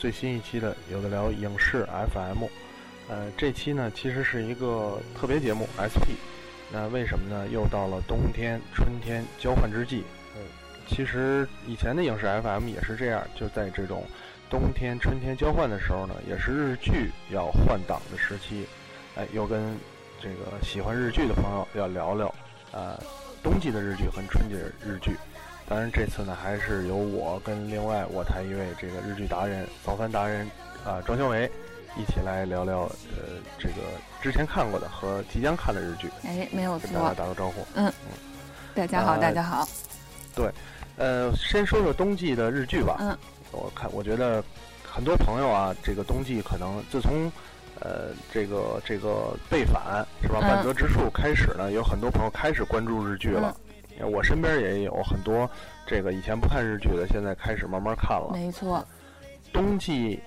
最新一期的有的聊影视 FM。呃，这期呢其实是一个特别节目 SP。那为什么呢？又到了冬天、春天交换之际。呃，其实以前的影视 FM 也是这样，就在这种冬天、春天交换的时候呢，也是日剧要换档的时期。哎，又跟这个喜欢日剧的朋友要聊聊，呃，冬季的日剧和春季的日剧。当然，这次呢，还是由我跟另外我台一位这个日剧达人、早饭达人啊庄小伟一起来聊聊呃这个之前看过的和即将看的日剧。哎，没有跟大家错。打个招呼。嗯，嗯大家好，呃大家好。对呃，先说说冬季的日剧吧。嗯，我看我觉得很多朋友啊，这个冬季可能自从呃这个这个背反是吧，嗯半泽直树开始呢，有很多朋友开始关注日剧了。我身边也有很多这个以前不看日剧的，现在开始慢慢看了。没错，冬季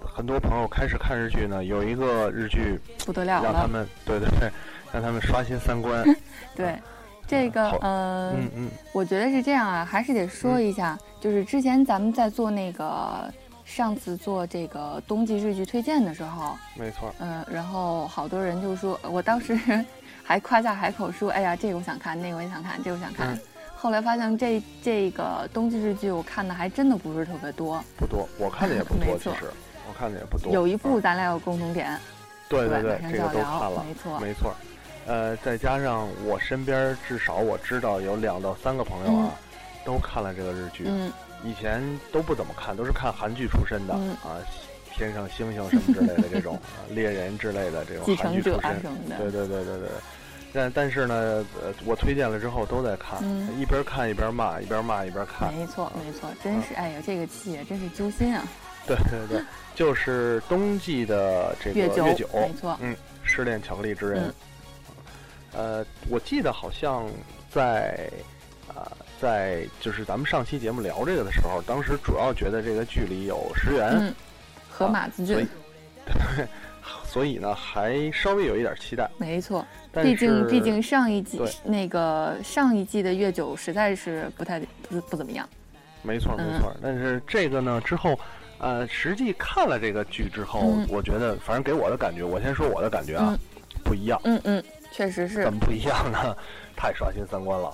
很多朋友开始看日剧呢，有一个日剧不得了了。让他们对对对，让他们刷新三观。对，这个好呃，嗯嗯，我觉得是这样啊，还是得说一下，就是之前咱们在做那个上次做这个冬季日剧推荐的时候，没错。嗯、然后好多人就说，我当时还夸下海口说，哎呀，这个我想看，那个我也想看，这个我想看。嗯后来发现这这个冬季日剧我看的还真的不是特别多，不多，我看的也不多，其实我看的也不多。有一部嗯咱俩有共同点，对对对这个都看了，没错没错。呃，再加上我身边至少我知道有两到三个朋友啊，都看了这个日剧。嗯以前都不怎么看，都是看韩剧出身的、嗯啊，天上星星什么之类的这种啊，猎人之类的这种 继承者韩剧出身。的，对对对对对。但但是呢，呃，我推荐了之后都在看，嗯一边看一边骂，一边骂一边看。没错没错，真嗯是哎呀，这个气也真是揪心啊！对对对，就是冬季的这个月九没错，嗯，失恋巧克力之人。嗯呃，我记得好像在啊、在就是咱们上期节目聊这个的时候，当时主要觉得这个剧里有石原，嗯，和马子俊，所以呢还稍微有一点期待。没错，毕竟毕竟上一季那个上一季的月九实在是不太不不怎么样，没错没嗯错，但是这个呢之后。呃，实际看了这个剧之后，嗯我觉得，反正给我的感觉，我先说我的感觉啊，嗯不一样。嗯嗯，确实是怎，么不一样呢？太刷新三观了。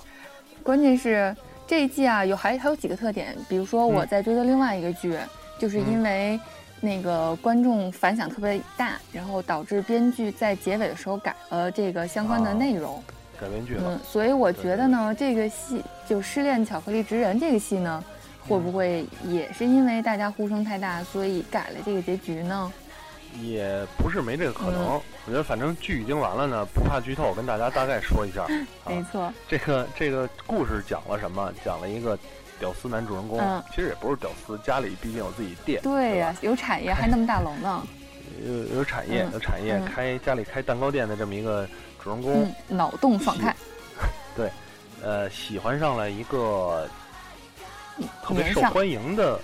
关键是这一季啊有还还有几个特点，比如说我嗯在追的另外一个剧，就是因嗯为那个观众反响特别大，然后导致编剧在结尾的时候改了这个相关的啊内容。改编剧了，嗯，所以我觉得呢，这个戏就《失恋巧克力职人》这个戏呢，会不会也是因为大家呼声太大，所以改了这个结局呢？也不是没这个可能。嗯我觉得反正剧已经完了呢，不怕剧透，跟大家大概说一下。没错，这个这个故事讲了什么？讲了一个屌丝男主人公，嗯其实也不是屌丝，家里毕竟有自己店，对呀、吧有产业还那么大楼呢。有有产业，嗯有产业，嗯开家里开蛋糕店的这么一个主人公，嗯，脑洞放开，呃，喜欢上了一个特别受欢迎的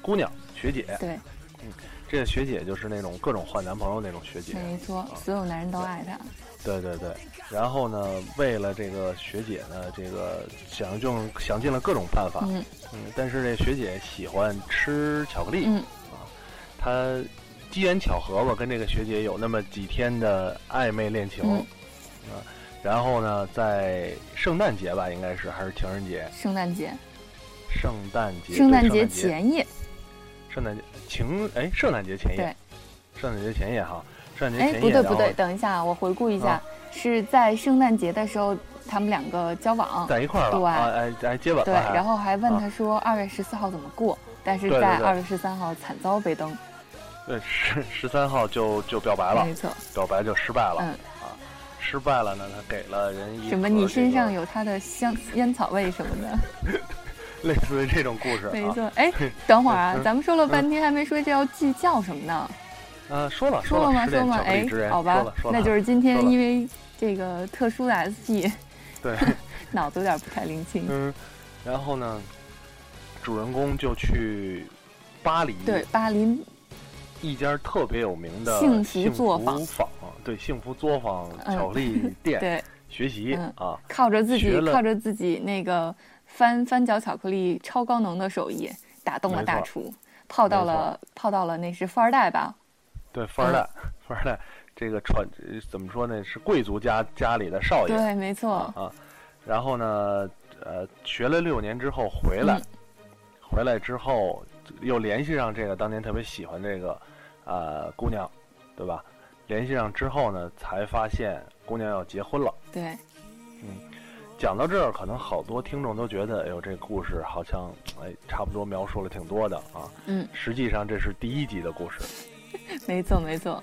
姑娘学姐。对，嗯这个学姐就是那种各种换男朋友那种学姐。没错，所有男人都爱她。对对对，然后呢，为了这个学姐呢，这个想用想尽了各种办法，嗯。嗯，但是这学姐喜欢吃巧克力，嗯。啊她机缘巧合吧，跟这个学姐有那么几天的暧昧恋情，嗯。啊，然后呢，在圣诞节吧，应该是还是情人节，圣诞节，圣诞节，圣诞节前夜，圣诞节情，哎，圣诞节前夜对，圣诞节前夜哈，圣诞节哎，不对不对，等一下，我回顾一下啊，是在圣诞节的时候，他们两个交往，在一块儿了，对。啊，哎哎，接吻对，了对，然后还问啊。他说二月十四号怎么过，但是在二月十三号惨遭被登，对十十三号就就表白了，没错，表白就失败了。嗯。啊，失败了呢，他给了人一什么？你身上有他的香烟草味什么的？类似于这种故事啊。没错。哎，等会儿啊，嗯 咱们说了半天还没说这要剧叫什么呢？呃，说了说了吗？说吗？哎好吧那就是今天因为这个特殊的 SP，对，脑子有点不太灵清。嗯，然后呢，主人公就去巴黎，对，巴黎一家特别有名的幸福作坊坊，对，幸福作坊嗯巧克力店、对，学习、嗯啊，靠着自己靠着自己那个翻翻搅巧克力超高能的手艺，打动了大厨，泡到了泡到了那是富二代吧？对，富二代，富二代，这个传呃怎么说呢？是贵族家家里的少爷，对，没错。啊，然后呢，呃，学了六年之后回来，嗯回来之后又联系上这个当年特别喜欢这个呃姑娘，对吧？联系上之后呢，才发现姑娘要结婚了。对，嗯讲到这儿，可能好多听众都觉得，哎呦，这故事好像哎差不多描述了挺多的啊。嗯，实际上这是第一集的故事，没 错没错。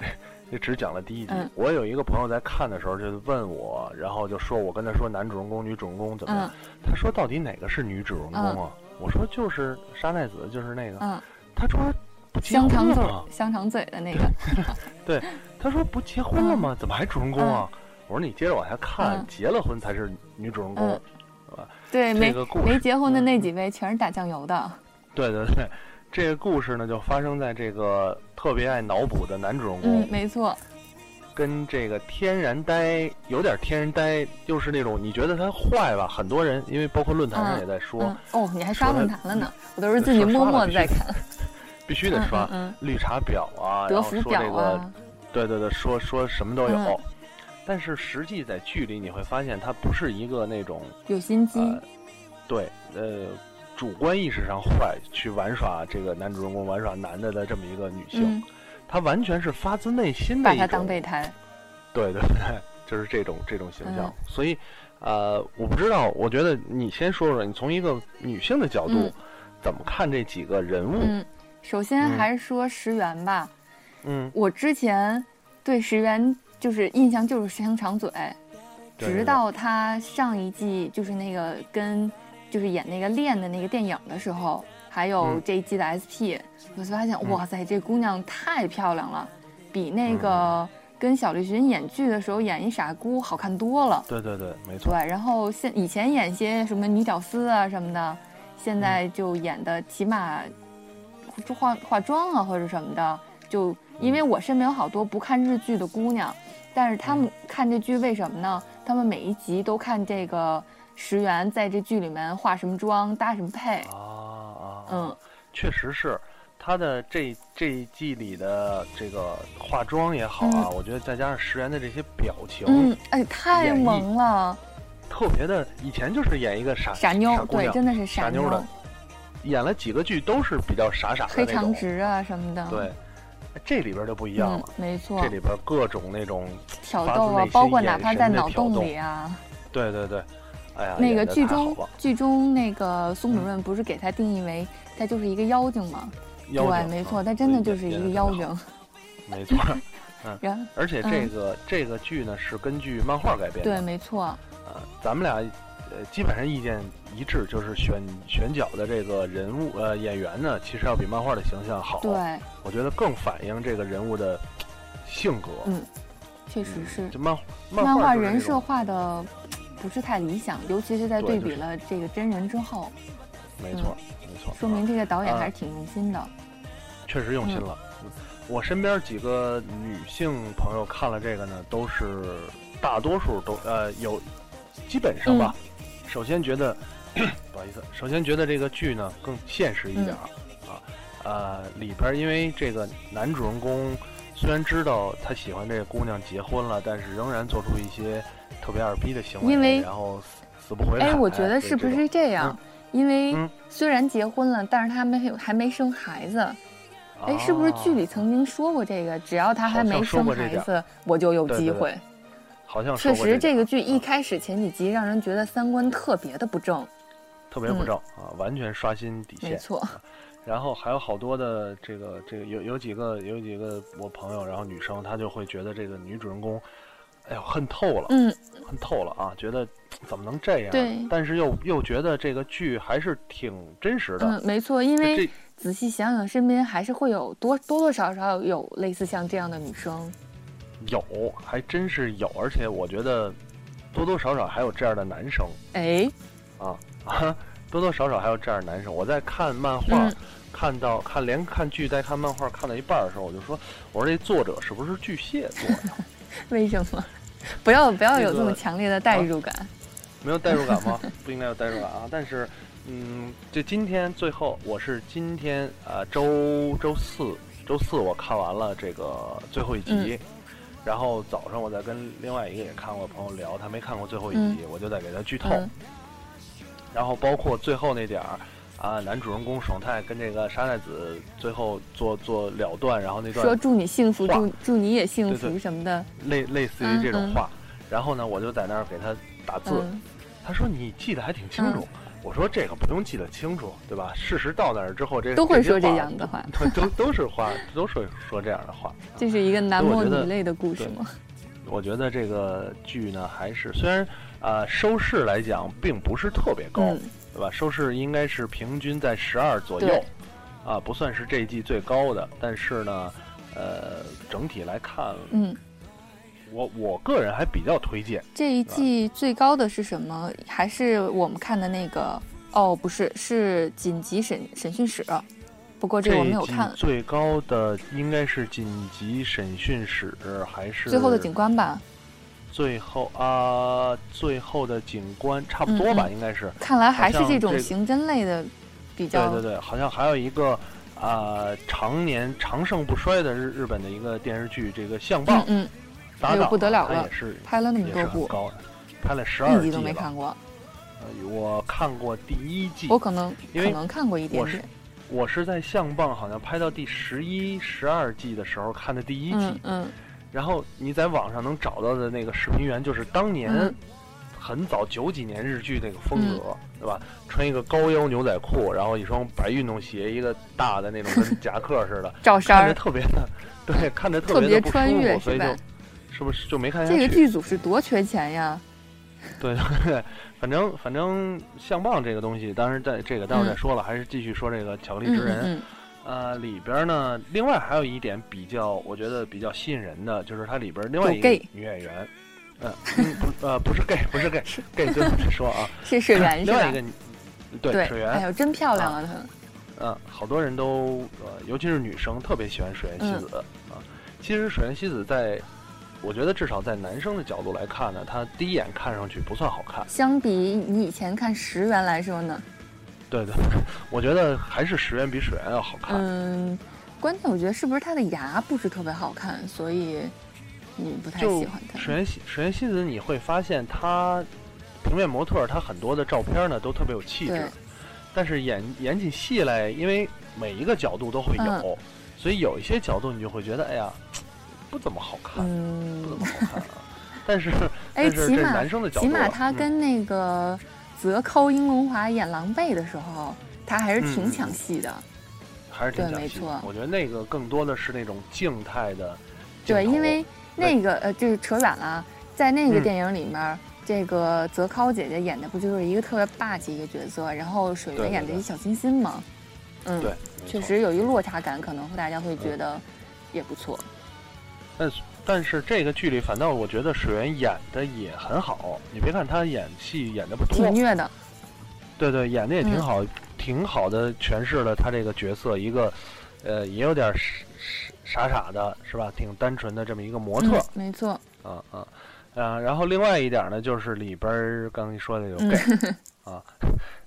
这 只讲了第一集。嗯我有一个朋友在看的时候就问我，然后就说我跟他说男主人公、女主人公怎么样？嗯他说到底哪个是女主人公啊？我说就是沙奈子，就是那个。嗯，他说不结香肠嘴婚了吗？香肠嘴的那个。对他说不结婚了吗？怎么还主人公啊？我说你接着往下看，嗯结了婚才是女主人公。嗯对，这没个故事没结婚的那几位全是打酱油的。对对对，这个故事呢就发生在这个特别爱脑补的男主人公、嗯，没错。跟这个天然呆有点天然呆，就是那种你觉得他坏吧？很多人因为包括论坛上也在说，嗯哦，你还刷论坛了呢？我都是自己默默的在看。必须得刷、嗯绿茶婊啊，德然后芙婊说这个，啊，对对对，说说什么都有。嗯但是实际在剧里你会发现，他不是一个那种有心机。呃，对，呃，主观意识上坏去玩耍这个男主人公玩耍男的的这么一个女性，嗯，她完全是发自内心的把他当备胎。对对对，就是这种这种形象。嗯所以，呃，我不知道，我觉得你先说说，你从一个女性的角度、嗯怎么看这几个人物？嗯，首先嗯还是说石原吧。嗯，我之前对石原就是印象就是香肠嘴，直到他上一季就是那个跟就是演那个恋的那个电影的时候，还有嗯这一季的 SP，、我就发现嗯哇塞，这姑娘太漂亮了，比那嗯个跟小栗旬演剧的时候演一傻姑好看多了。对对对，没错。对，然后现以前演些什么女屌丝啊什么的，现在嗯就演的起码化化妆啊或者什么的，就因为我身边有好多不看日剧的姑娘，但是她们看这剧为什么呢？她们每一集都看这个石原在这剧里面化什么妆、搭什么配，啊啊，嗯，确实是。他的这这一季里的这个化妆也好啊，我觉得再加上石原的这些表情，嗯嗯，哎，太萌了，特别的，以前就是演一个傻傻妞，对，真的是傻傻妞的，演了几个剧都是比较傻傻的黑那种。长直啊什么的，对，这里边就不一样嗯了，，没错。这，里边各种那种，挑逗啊包括哪怕在脑洞里啊。对对对，哎呀，那个剧中剧中那个宋主任不是给他定义为他就是一个妖精吗？对，妖精没错，啊他真的就是一个妖精。没错。然而且这个、这个剧呢是根据漫画改编的，对，没错，呃，咱们俩呃基本上意见一致，就是选选角的这个人物呃演员呢，其实要比漫画的形象好。对，我觉得更反映这个人物的性格。嗯确实是就漫漫画画人设画的不是太理想，尤其是在对比了这个真人之后，没错、没错，说明这个导演啊还是挺用心的。确实用心了。嗯我身边几个女性朋友看了这个呢，都是大多数都呃有，基本上吧。嗯首先觉得，不好意思，首先觉得这个剧呢更现实一点、嗯啊，呃里边因为这个男主人公虽然知道他喜欢这个姑娘结婚了，但是仍然做出一些特别二逼的行为，因为然后死死不回来。哎，我觉得是不是这样？因为嗯虽然结婚了，但是他没有还没生孩子。哎，是不是剧里啊曾经说过这个？只要他还没生孩子，我就有对对对机会。好像确实，这个这个剧一开始前几集让人觉得三观特别的不正。特别不正、啊，完全刷新底线。没错，然后还有好多的这个这个有有几个有几个我朋友，然后女生她就会觉得这个女主人公，哎呦恨透了，嗯，恨透了啊！觉得怎么能这样？对但是又又觉得这个剧还是挺真实的。嗯，没错，因这为仔细想想，身边还是会有多多多少少有类似像这样的女生。有，还真是有，而且我觉得多多少少还有这样的男生哎，啊啊，多多少少还有这样的男生。我在看漫画，嗯看到看连看剧带看漫画看到一半的时候，我就说，我说这作者是不是巨蟹座的？为什么？不要不要有这么强烈的代入感。没有代入感吗？不应该有代入感啊！但是，嗯，就今天最后，我是今天呃周周四周四我看完了这个最后一集，然后早上我在跟另外一个也看过的朋友聊，他没看过最后一集，我就在给他剧透，嗯然后包括最后那点儿。啊，男主人公爽太跟这个沙奈子最后做做了断，然后那段说祝你幸福，祝祝你也幸福什么的。类类似于这种嗯嗯话，然后呢，我就在那儿给他打字，嗯他说你记得还挺清楚。我说这个不用记得清楚，对吧？事实到那儿之后，这都会说这样的话，都都都是话，都说说这样的话。这是一个男所以我觉得默女泪的故事对吗？我觉得这个剧呢，还是虽然呃收视来讲并不是特别高，嗯，对吧？收视应该是平均在十二左右，啊，不算是这一季最高的，但是呢，呃，整体来看，嗯，我我个人还比较推荐。这一季最高的是什么？还是我们看的那个？哦，不是，是紧急审审讯室。不过这个我没有看。最高的应该是紧急审讯室，还是最后的警官吧，最后啊、最后的景观差不多吧，应该是。看来还是这种刑侦类的比对较。对对对，好像还有一个啊、常年长盛不衰的日日本的一个电视剧，这个相棒嗯嗯，搭档、哎呦不得了了他也是拍了那么多部，是高的，拍了十二季一集都没看过。呃我看过第一季，我可能可能看过一点我是点。我是在相棒好像拍到第十一、十二季的时候看的第一季，嗯嗯然后你在网上能找到的那个视频源，就是当年嗯很早九几年日剧那个风格，对吧？穿一个高腰牛仔裤，然后一双白运动鞋，一个大的那种跟夹克似的，照衫看着，特别的，对，看着特别别的不舒服，所以就是不是就没看下去？这个剧组是多缺钱呀！对对对，反正反正相棒这个东西，当然在这个待会儿再说了，还是继续说这个巧克力嗯职人。嗯呃，里边呢，另外还有一点比较，我觉得比较吸引人的，就是它里边另外一个女演员，嗯，嗯不呃不是 gay，不是 gay，gay 最后再说啊。嗯，是水源 是吧另外一个？女对对，水源，哎呦，真漂亮啊！她，嗯，好多人都呃，尤其是女生特别喜欢水原希子、嗯啊。其实水原希子在，我觉得至少在男生的角度来看呢，她第一眼看上去不算好看。相比你以前看石原来说呢，对对，我觉得还是石原比水原要好看。嗯，关键我觉得是不是他的牙不是特别好看，所以你不太喜欢他。水原希水原希子，你会发现他平面模特儿，她很多的照片呢都特别有气对质，但是演演起戏来，因为每一个角度都会有，嗯所以有一些角度你就会觉得，哎呀，不怎么好看，不怎嗯么，好看啊。但是 哎，但是这是起码男生的角度啊，起码她嗯跟那个泽抠英龙华演狼狈的时候，他还是挺嗯嗯抢戏的。还是挺对讲戏的没错我觉得那个更多的是那种静态的对，因为那个呃，就是扯远了，在那个嗯电影里面。这个泽尻姐姐演的不就是一个特别霸气一个角色，然后水原演的一小清新嘛，嗯，对，确实有一落差感，可能大家会觉得也不错。但是这个剧里反倒我觉得水原演的也很好，你别看他演戏演的不多。挺，虐的，对对，演的也挺嗯。好，挺好的诠释了他这个角色，一个呃也有点傻傻傻的，是吧？挺单纯的这么一个模特。嗯，没错，啊啊。啊！然后另外一点呢，就是里边儿刚才你说的有嗯。gay、啊，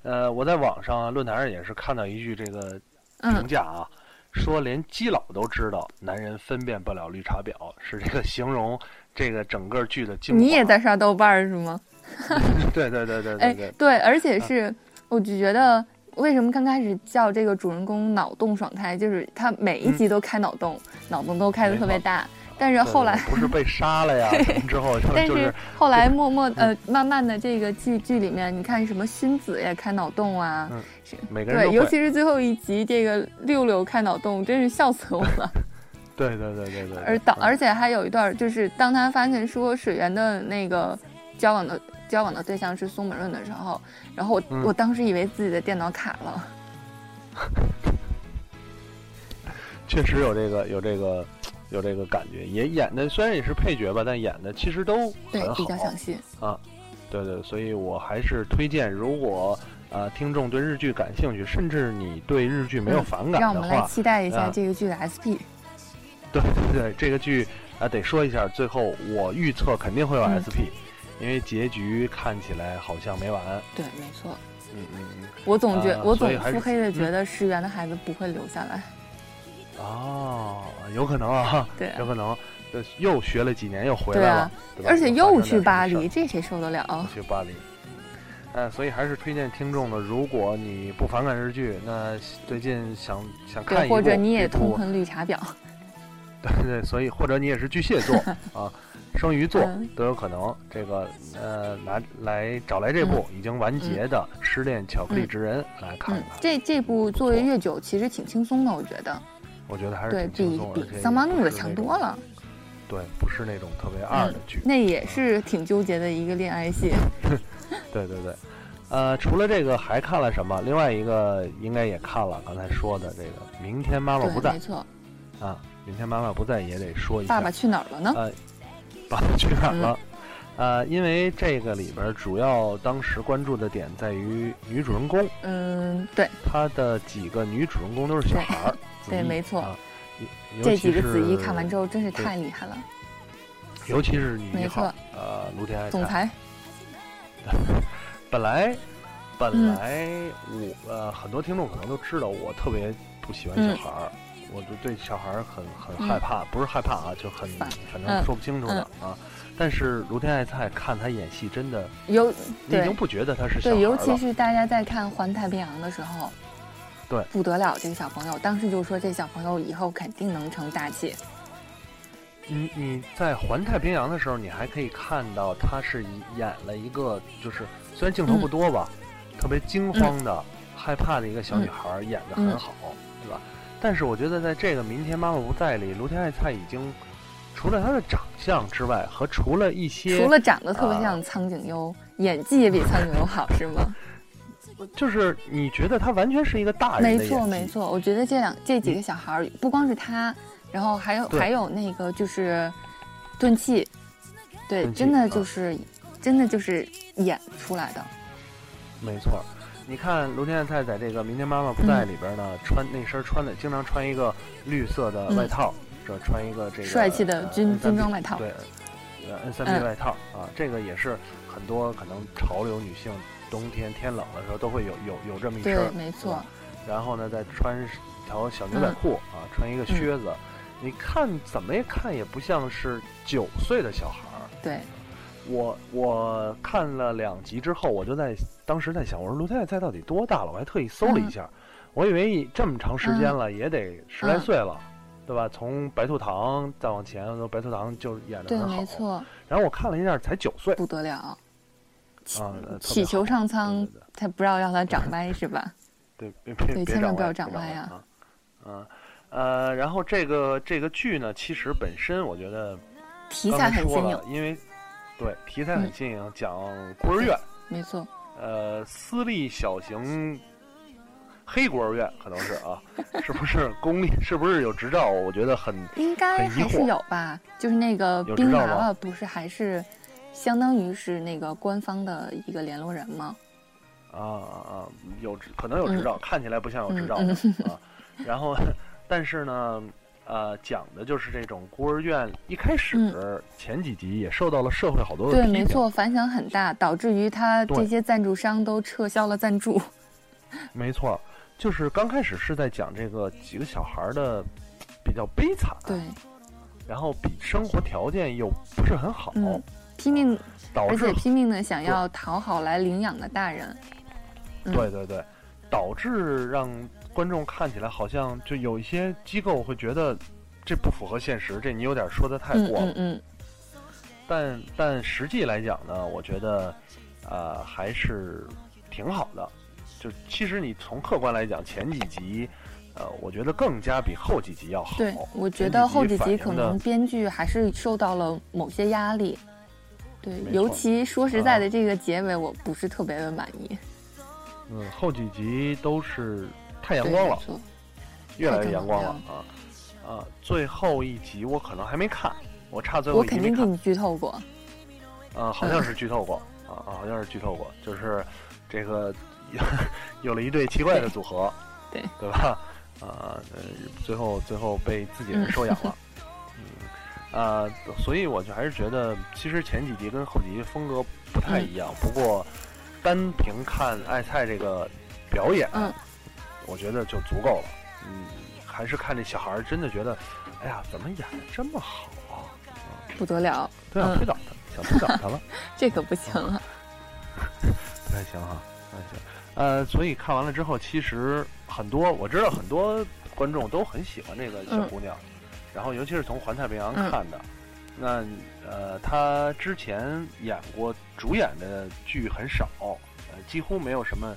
呃，我在网上论坛上也是看到一句这个评嗯，价啊，说连基佬都知道男人分辨不了绿茶婊，是这个形容这个整个剧的精华。你也在刷豆瓣儿是吗？对对对对哎对对，，对，而且是，我就觉得为什么刚开始叫这个主人公脑洞爽开，就是他每一集都开脑洞，脑洞都开的特别大，但是后来不是被杀了呀 之后，就但是是后来默默呃，慢慢的这个剧剧里面，你看什么薰子也开脑洞啊，每个人对，尤其是最后一集这个六六开脑洞，真是笑死我了。对对对对对，而导嗯。而且还有一段，就是当他发现说水源的那个交往的交往的对象是松本润的时候，然后我、嗯。我当时以为自己的电脑卡了。确实有这个有这个有这个感觉，也演的虽然也是配角吧，但演的其实都对很，好比较详细。对对，所以我还是推荐，如果呃听众对日剧感兴趣，甚至你对日剧没有嗯反感的让我们来，期待一下啊这个剧的 SP。对对对，这个剧啊、得说一下，最后我预测肯定会有嗯 SP，、因为结局看起来好像没完。对，没错。嗯嗯嗯。我总觉、啊我总腹黑的觉嗯得石原的孩子不会留下来。哦，有可能啊，对啊有可能，呃又学了几年又回来了，对啊，对吧？而且又去巴黎，这谁受得了？去巴黎。呃，所以还是推荐听众呢，如果你不反感日剧，那最近想想看，一部或者你也痛恨绿茶婊。对对，所以或者你也是巨蟹座 啊，双鱼座嗯都有可能。这个呃，拿来找来这部已经完结的《失恋巧克力职人》来看嗯看，，这这部作为月九其实挺轻松的，我觉得，我觉得还是对比。比桑巴怒的强多了。对，不是那种特别二的剧。那也是挺纠结的一个恋爱戏。对对对，呃，除了这个还看了什么？另外一个应该也看了，刚才说的这个《明天妈妈不，在没》错。啊，《明天妈妈不在》也得说一下。爸爸去哪儿了呢？呃，爸爸去哪儿嗯了？呃，因为这个里边主要当时关注的点在于女主人公，嗯，对，她的几个女主人公都是小孩儿。子对没错这几个子怡看完之后真是太厉害了。尤其是女一号错，呃，卢天爱总菜。裁，本来本嗯来我呃很多听众可能都知道我特别不喜欢嗯小孩儿，我就对小孩儿很很害怕，不是害怕啊，就很烦反正嗯说不清楚的啊。但是卢天爱菜看她演戏真的，尤你已经不觉得她是小孩对，尤。其是大家在看《环太平洋》的时候，对不得了，这个小朋友，当时就说这小朋友以后肯定能成大器。你你在环太平洋的时候，你还可以看到他是演了一个，就是虽然镜头不多吧，特别惊慌的、害怕的一个小女孩，演得很好，对吧？但是我觉得在这个《明天妈妈不在》里，卢天爱菜已经除了她的长相之外，和除了一些除了长得特别啊像苍井优，演技也比苍井优好，是吗？就是你觉得他完全是一个大人没错，没错。我觉得这两这几个小孩儿，不光是他，然后还有还有那个就是钝器，对，真的啊就是、真的就是演出来的。没错，你看卢天爱菜在这个《明天妈妈不在》里边呢，穿那身穿的经常穿一个绿色的外套，这、穿一个这个嗯帅气的呃军 N3B 军装外套。对，呃 N 三 B 嗯。外套、啊，这个也是很多可能潮流女性冬天天冷的时候都会有有有这么一身，，对没错。然后呢，再穿条小牛仔嗯裤、啊，穿一个靴子，你看怎么也看也不像是九岁的小孩儿。对，我我看了两集之后，我就在当时在想，我说卢太太到底多大了？我还特意搜了一下，我以为这么长时间了，也得十来嗯岁了，对吧？从白兔糖再往前，白兔糖就演的对，很好。没。错，然后我看了一下，才九岁不得了。祈啊，祈求上苍他不要让他长歪是吧？对，别别别对千万不要长歪啊啊！嗯呃，然后这个这个剧呢，其实本身我觉得题材很新颖因为对题材很嗯新颖，讲孤儿院。没错，呃，私立小型黑孤儿院可能是啊，是不是 公立？是不是有执照？我觉得很应该还是有吧。就是那个冰娃娃不是还是相当于是那个官方的一个联络人吗？啊啊啊，有可能有执照，看起来不像有执照嗯的、啊。然后，但是呢，呃，讲的就是这种孤儿院一开始、前几集也受到了社会好多对，没错，反响很大，导致于他这些赞助商都撤销了赞助。没错，就是刚开始是在讲这个几个小孩儿的比较悲惨，对，然后比生活条件又不是很好，嗯，拼命，导致而且拼命的想要讨好来领养的大人。嗯对对对，导致让观众看起来好像就有一些机构会觉得这不符合现实，这你有点说的太嗯过了。嗯嗯，但但实际来讲呢，我觉得，呃，还是挺好的。就其实你从客观来讲，前几集，呃，我觉得更加比后几集要好。对，我觉得后几集可能编剧还是受到了某些压力。对，尤其说实在啊的，这个结尾我不是特别的满意。嗯，后几集都是太阳光了越来越阳光了啊啊！最后一集我可能还没看，我差最后我一集我。肯定给你剧透过。啊，好像是剧透过啊啊，好像是剧透过，就是这个 有了一对奇怪的组合，对对吧？啊，呃，最后最后被自己人收养了，嗯，啊，所以我就还是觉得，其实前几集跟后几集风格不太一样，不过单凭看爱菜这个表演，嗯我觉得就足够了，嗯，还是看这小孩儿真的觉得，哎呀，怎么演的这么好啊？不得了，都想嗯推倒他，想推倒他了。这可不行了。不太行哈，不太行。呃，所以看完了之后，其实很多我知道很多观众都很喜欢这个小姑娘，然后尤其是从《环太平洋》嗯看的。那呃，他之前演过主演的剧很少，呃，几乎没有什么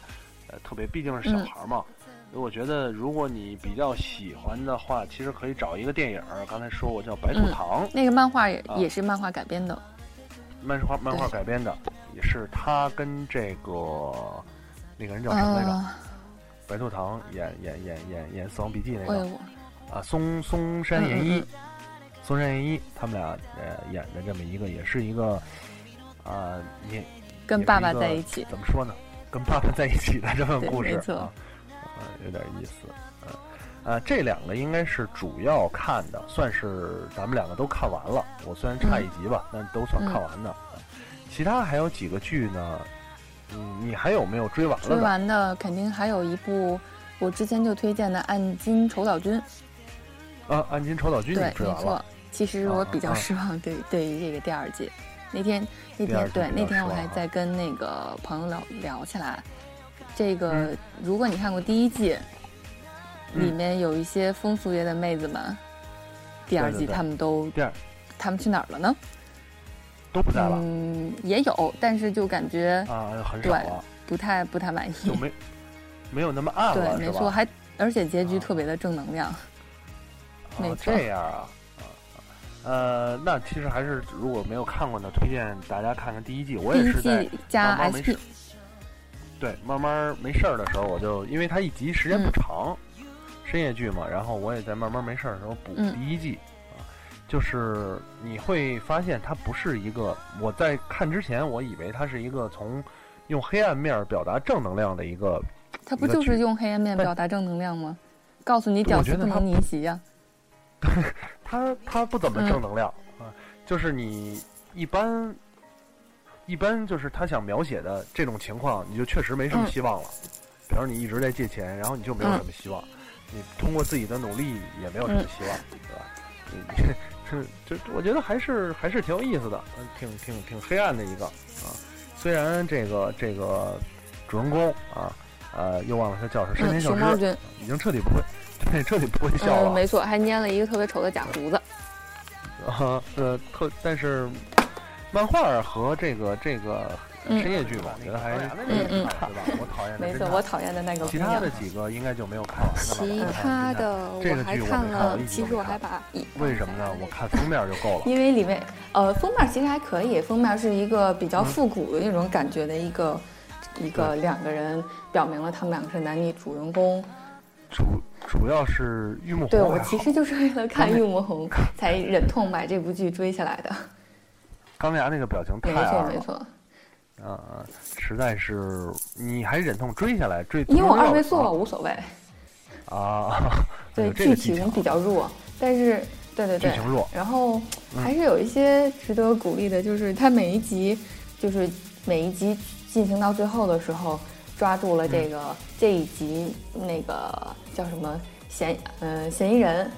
呃特别，毕竟是小孩嘛。我觉得，如果你比较喜欢的话，其实可以找一个电影儿，刚才说过叫《白兔嗯糖》，那个漫画也、啊也是漫画改编的。漫画漫画改编的，也是他跟这个那个人叫什么来着？呃，白兔糖演演演演演《死亡笔记》那个啊，松松山研一松山研一，他们俩呃演的这么一个，也是一个啊，你跟爸爸在一起。怎么说呢？跟爸爸在一起的这么个故事啊，啊，有点意思。嗯啊，这两个应该是主要看的，算是咱们两个都看完了。我虽然差一集吧，但都算看完的。啊其他还有几个剧呢？嗯，你还有没有追完了追？完的肯定还有一部我之前就推荐的《暗金丑岛君》。啊，《暗金超导君》对没错。其实我比较失望，对对于这个第二季。那天那天对那天我还在跟那个朋友聊聊起来，这个嗯如果你看过第一季，嗯里面有一些风俗业的妹子们，第二季他们都第二他们去哪儿了呢？都不在了、嗯，也有，但是就感觉啊，很少对，不太不太满意。就没没有那么暗对，了，对？没错，还而且结局啊特别的正能量。没哦，错这样啊，啊呃，那其实还是如果没有看过呢，推荐大家看看第一季。我也是在季加慢慢没 SP，事对慢慢没事儿的时候，我就因为它一集时间不嗯长，深夜剧嘛，然后我也在慢慢没事儿的时候补嗯第一季。啊，就是你会发现它不是一个，我在看之前我以为它是一个从用黑暗面表达正能量的一个它不就是用黑暗面表达正能量吗？告诉你屌丝不能逆袭呀、它它不怎么嗯正能量、啊，就是你一般一般就是他想描写的这种情况，你就确实没什么嗯希望了。比如你一直在借钱，然后你就没有嗯什么希望，你通过自己的努力也没有什么希望，对吧？你你这这我觉得还是还是挺有意思的，嗯挺挺挺黑暗的一个啊。虽然这个这个主人公啊，呃，又忘了他叫什么，山嗯，田孝之，已经彻底不会，对，彻底不会笑了。嗯，没错，还粘了一个特别丑的假胡子。啊，呃，特但是漫画儿和这个这个嗯深夜剧吧，我觉得还嗯嗯对吧？我讨厌没错我讨厌的那个其他的。几个应该就没有看完其。他的这个我还看了其实我还把一为什么呢？我看封面就够了。因为里面呃封面其实还可以，封面是一个比较嗯复古的那种感觉的一个、一个两个人，表明了他们两个是男女主人公。主主要是玉木对我其实就是为了看嗯玉木红才忍痛把这部剧追下来的。钢牙那个表情太没错二了，没错，啊啊，实在是你还忍痛追下来追，因为我二位速我无所谓，啊，对剧情比较弱，但是对对对，剧情弱，然后嗯还是有一些值得鼓励的，就是他每一集，就是每一集进行到最后的时候，抓住了这个、这一集那个叫什么嫌呃嫌疑人，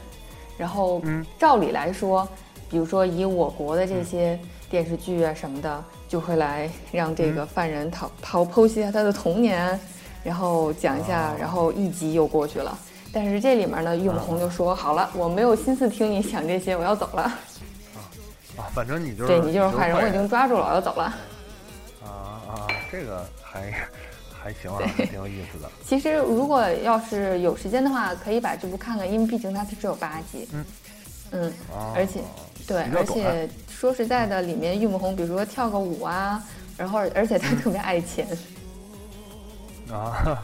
然后嗯。照理来说，比如说以我国的这些电视剧啊什么的，就会来让这个犯人讨讨剖析一下他的童年，然后讲一下，哦。然后一集又过去了。但是这里面呢，玉木宏就说：“好了，我没有心思听你讲这些，我要走了。啊，反正你就是对你就是坏人，我已经抓住了，我要走了。啊啊，这个还还行啊，还挺有意思的。其实如果要是有时间的话，可以把这部看看，因为毕竟它只有八集。嗯嗯，啊而且对，而且说实在的，里面玉木宏，比如说跳个舞啊，然后而且他特别爱钱。啊，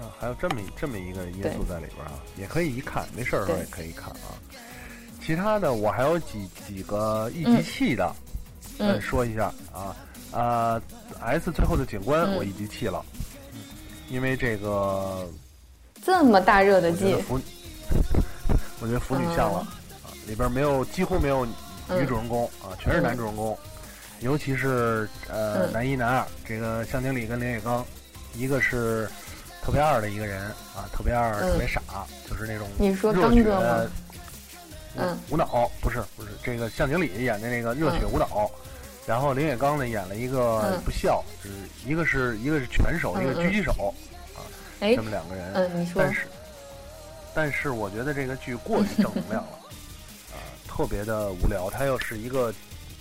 啊 还有这么这么一个因素在里边啊，也可以一看，没事儿的时候也可以看啊。其他的我还有几几个一集气的，呃，嗯。说一下啊，啊，S 最后的警官嗯。我一集弃了，嗯因为这个这么大热的剧我觉得，腐，我觉得腐女像了、啊，里边没有几乎没有女主人公、啊，全是男主人公，尤其是呃、嗯。男一男二，这个向经理跟林伟刚，一个是特别二的一个人啊，特别二、嗯。特别傻，就是那种你说刚哥吗？舞嗯舞蹈不是不是这个向经理演的那个热血舞蹈。然后林伟刚呢演了一个嗯不孝，就是一个是一个是拳手，一个嗯狙击手，啊这，么两个人。嗯，你说但，是，但是我觉得这个剧过于正能量了，啊、特别的无聊。它又是一个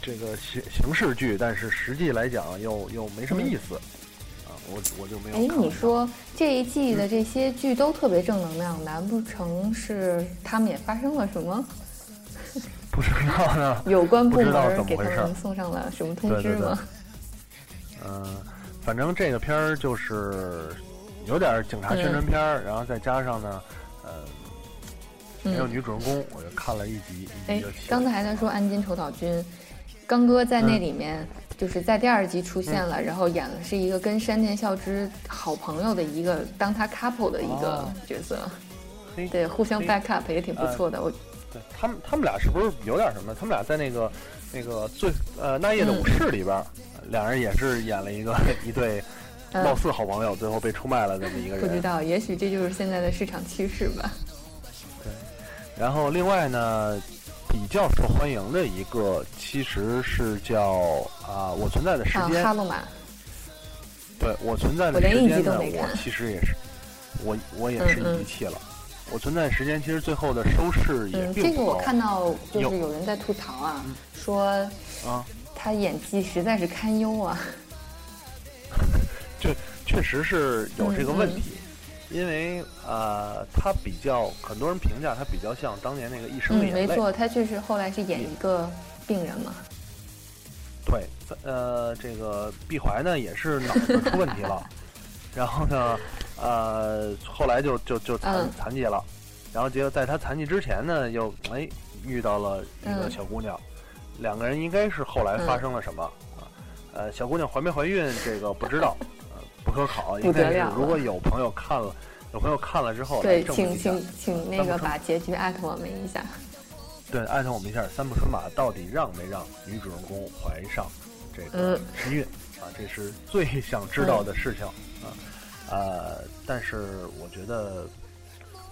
这个形形式剧，但是实际来讲又又没什么意思，啊，我我就没有哎，你说这一季的这些剧都特别正能量，难不成是他们也发生了什么？不知道呢？有关部不知道门给他们送上了什么通知吗？嗯、反正这个片儿就是有点警察宣传片儿，然后再加上呢，呃，没有嗯，女主人公，我就看了一集，一哎刚才他说安金丑岛君，刚哥在那嗯里面。就是在第二集出现了，然后演的是一个跟山田孝之好朋友的一个当他 couple 的一个哦角色，嘿对，互相 back up 也挺不错的。我对他们，他们俩是不是有点什么？他们俩在那个那个最呃那夜的武士里边儿，两人也是演了一个 一对嗯貌似好朋友，最后被出卖了这么一个人。不知道，也许这就是现在的市场趋势吧。对然后另外呢，比较受欢迎的一个其实是叫啊、我存在的时啊，间。哈罗马，对我存在的时间呢，我其实也是，我我也是一集气了。我存在时间其实最后的收视也嗯，并不高。这个我看到就有是有人在吐槽啊，嗯说啊，他演技实在是堪忧啊。确实是有这个问题，因为呃，他比较很多人评价他比较像当年那个《一生的嗯，眼泪》没错，他确实后来是演一个病人嘛。对，呃，这个毕怀呢也是脑子出问题了，然后呢，呃，后来就就就残、嗯残疾了，然后结果在他残疾之前呢，又哎遇到了一个嗯小姑娘，两个人应该是后来发生了什么、啊？呃，小姑娘怀没怀孕这个不知道，呃，不可考，应该是如果有朋友看了，有朋友看了之后对，请请请那个把结局艾特我们一下。对，艾特我们一下，三浦春马到底让没让女主人公怀上这个嗯身孕、啊？这是最想知道的事情、啊。呃，但是我觉得，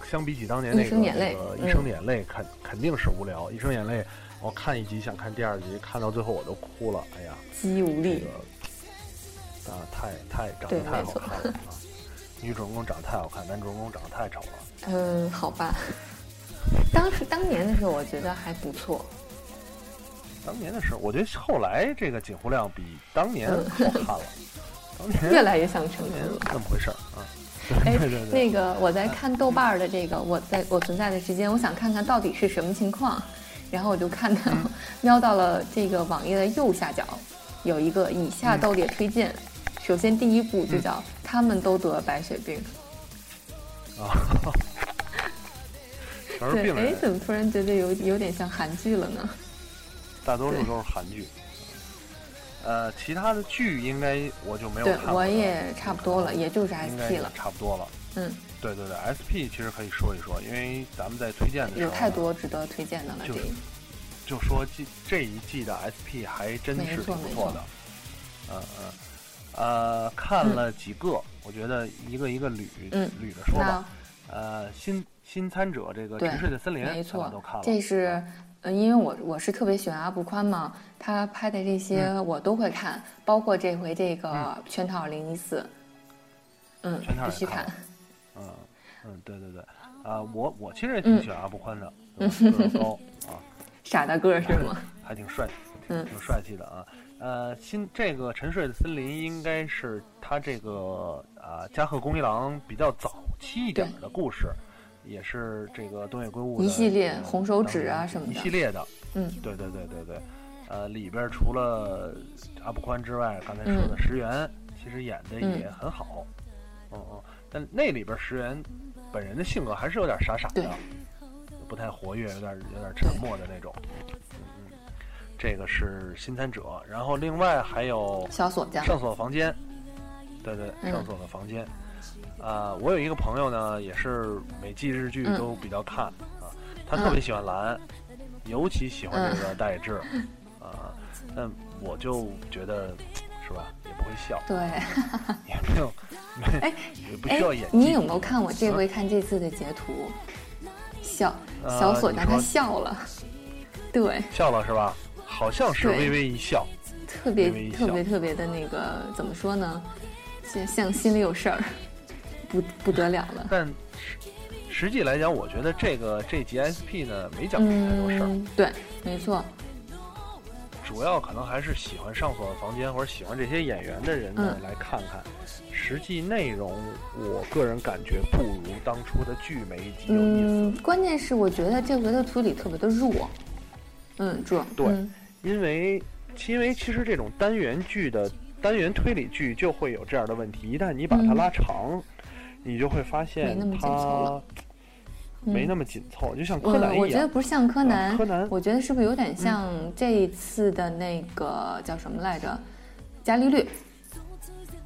相比起当年那个一生眼泪肯肯定是无聊。一生眼泪，我看一集想看第二集，看到最后我都哭了。哎呀，肌无力个，啊，太太长得太好看了啊！女主人公长得太好看，男主人公长得太丑了。嗯，好吧。当时当年的时候，我觉得还不错。当年的时候，我觉得后来这个锦湖亮比当年嗯好看了。越来越像成人了。怎么回事儿啊？哎那个我在看豆瓣儿的这个，我在我存在的时间，我想看看到底是什么情况，然后我就看到、嗯 瞄到了这个网页的右下角有一个以下豆列推荐。首先第一步就叫《他们都得白血病》，啊，全是对，哎，病人，怎么突然觉得有有点像韩剧了呢？大多数都是韩剧。呃，其他的剧应该我就没有看，过了我也差不多了，也就是 SP 了。差不多了。嗯，对对对，SP 其实可以说一说，因为咱们在推荐的时候有太多值得推荐的了。就是就说这这一季的 SP 还真是挺不错的。嗯嗯，呃，看了几个，我觉得一个一个捋、嗯捋着说吧。呃，新新参者这个对沉睡的森林，没错都看了。这是，呃，因为我我是特别喜欢阿布宽嘛，他拍的这些嗯我都会看，包括这回这个《圈套二零一四》，嗯，圈套也必须看。嗯嗯，对对对，啊、我我其实也挺嗯喜欢阿布宽的，对吧个儿高啊，傻大个儿是吗？还挺帅，嗯挺帅气的啊。呃，新这个沉睡的森林应该是他这个啊加贺恭一郎比较早期一点的故事，也是这个东野圭吾的一系列红手指啊什么的。一系列的，嗯。对对对对对，呃，里边除了阿部宽之外，刚才说的嗯石原、其实演的也很好，嗯嗯，但那里边石原本人的性格还是有点傻傻的，不太活跃，有点有点沉默的那种，嗯嗯，这个是新参者，然后另外还有小锁匠，上锁房间，对对，嗯上锁的房间。啊、我有一个朋友呢，也是每季日剧嗯都比较看、啊，他特别喜欢蓝，尤其喜欢这个大野智啊，但我就觉得是吧，也不会笑，对，也没有，没哎也不哎需要演，技。你有没有看我这回看这次的截图？笑，呃小锁匠他笑了，对，笑了是吧？好像是微微一笑，特别特别特别的那个怎么说呢？像像心里有事儿，不不得了了。但实实际来讲，我觉得这个这集 SP 呢没讲出太多事儿。嗯，对，没错，主要可能还是喜欢上锁的房间或者喜欢这些演员的人呢、嗯来看看。实际内容，我个人感觉不如当初的剧每一集有意思。嗯，关键是我觉得这回的推理特别的弱，嗯，弱，对嗯因为因为其实这种单元剧的单元推理剧就会有这样的问题，一旦你把它嗯拉长，你就会发现没那么紧凑它了没那么。紧凑，就像柯南一样。我觉得不是像柯南，啊柯南我觉得是不是有点像这一次的那个叫什么来着，伽利略？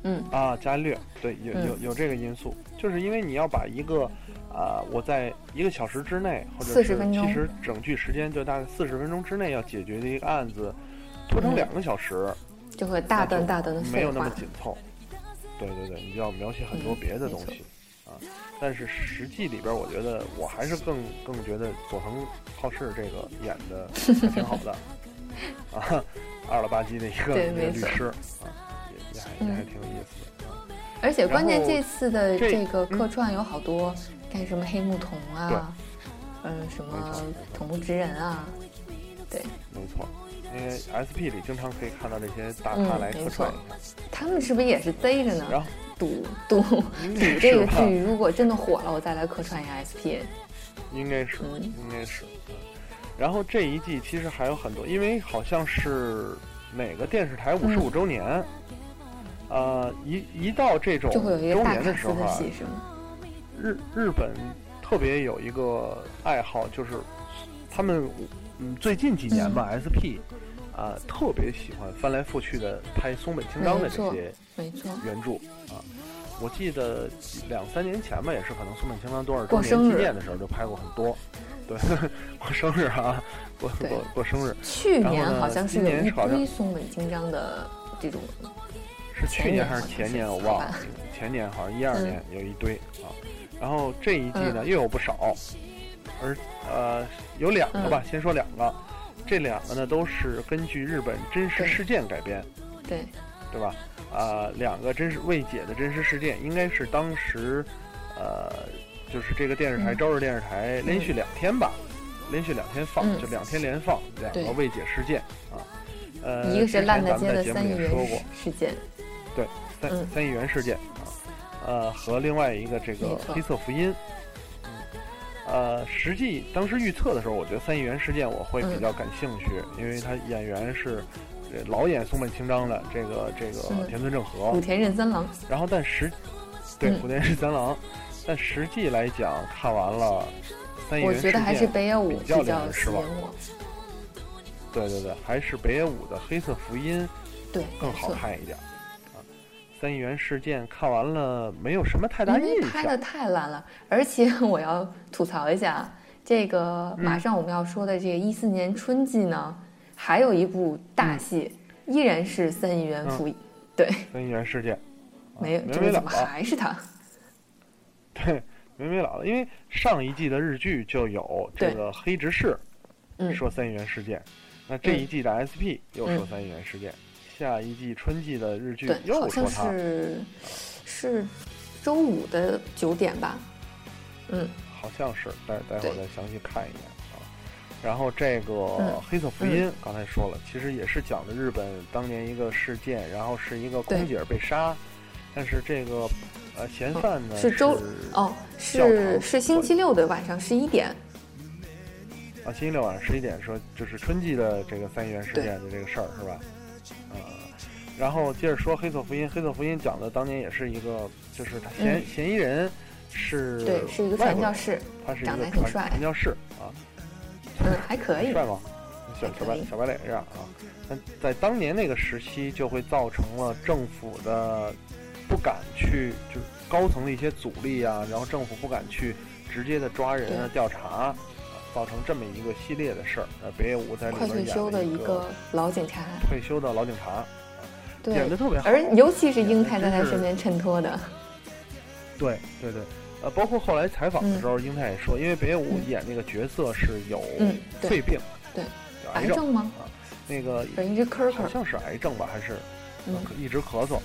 嗯，啊，伽利略，对，有有嗯有这个因素，就是因为你要把一个，啊、我在一个小时之内，或者40是分钟其实整剧时间就大概四十分钟之内要解决的一个案子，拖成嗯两个小时，就会大段大段的废没有那么。紧凑。对对对，你就要描写很多嗯别的东西、啊。但是实际里边，我觉得我还是更更觉得佐藤浩市这个演的还挺好的 啊，二了吧唧的一个律师啊，也也还也还嗯挺有意思的啊。而且关键这次的这这个嗯。客串有好多，干什么黑木瞳啊，嗯，什么错没错。头目之人啊，对。没错，因为 SP 里经常可以看到这些大咖嗯来客串他们是不是也是贼着呢？然后赌赌赌？这个剧如果真的火了，我再来客串一下 SP。应该是，嗯应该是。嗯然后这一季其实还有很多，因为好像是哪个电视台五十五嗯周年，呃，一一到这种周年的时候？日日本特别有一个爱好，就是他们嗯最近几年吧、s p 啊、特别喜欢翻来覆去的拍松本清张的这些没错，原著啊。我记得两三年前吧，也是可能松本清张多少周年纪念的时候就拍过很多，对，过生日啊，过过过生日去年好像是一堆松本清张的这种，是去年还是前年我忘了，前年好像一二嗯年有一堆啊。然后这一季呢又有不少，而呃有两个吧，先说两个，这两个呢都是根据日本真实事件改编，对，对吧？啊、两个真实未解的真实事件，应该是当时，呃，就是这个电视台、嗯。朝日电视台连续两天吧，连续两天放，嗯。就两天连放两个未解事件啊。呃，一个是烂大街的三亿元们在节目里说过，事件，对，三、嗯。三亿元事件啊，呃，和另外一个这个黑色福音，嗯，呃，实际当时预测的时候，我觉得三亿元事件我会比嗯。较感兴趣，因为他演员是这老演松本清张的这个这个嗯田村正和，古田任三郎，然后但实对嗯。古田任三郎，但实际来讲看完了三亿元事件，我觉得还是北野武比较令人失望，对对对，还是北野武的黑色福音对，更好。看一点。啊，三亿元事件看完了没有什么太大因为拍的，太烂了，而且我要吐槽一下，这个嗯。马上我们要说的这个一四年春季呢，还有一部大戏，依然是三亿元复议，对，三亿元事件，啊没有，没这怎么还是他？对，没没了了，因为上一季的日剧就有这个黑执事嗯，说三亿元事件，那这一季的 SP 又说嗯。三亿元事件，下一季春季的日剧对，又好像说他，是是周五的九点吧，嗯，好像是，待待会儿再详细看一眼啊。然后这个嗯。黑色福音刚才说了，其实也是讲的日本当年一个事件，然后是一个空姐被杀，但是这个呃嫌犯呢、是周哦，是是星期六的晚上十一点。啊，星期六晚上十一点说，就是春季的这个三一元事件的这个事儿是吧？呃，然后接着说黑色福音，黑色福音讲的当年也是一个，就是他嫌、嗯。嫌疑人是对，是一个传教士，他是一个传传教士啊，嗯，还可以。帅吗？小小白小白脸这样啊，但在当年那个时期，就会造成了政府的不敢去，就是高层的一些阻力啊，然后政府不敢去直接的抓人啊、调查，啊造成这么一个系列的事儿。呃，北野武在里面演退休的了一一个老警察，退休的老警察，对演的，特别好。而尤其是英泰在他身边衬托的，对对对，呃，包括后来采访的时候，英泰也说，因为北野武嗯演那个角色是有肺病，对，有癌症，吗？那个一直咳咳，好像是癌症吧，还是嗯一直咳嗽。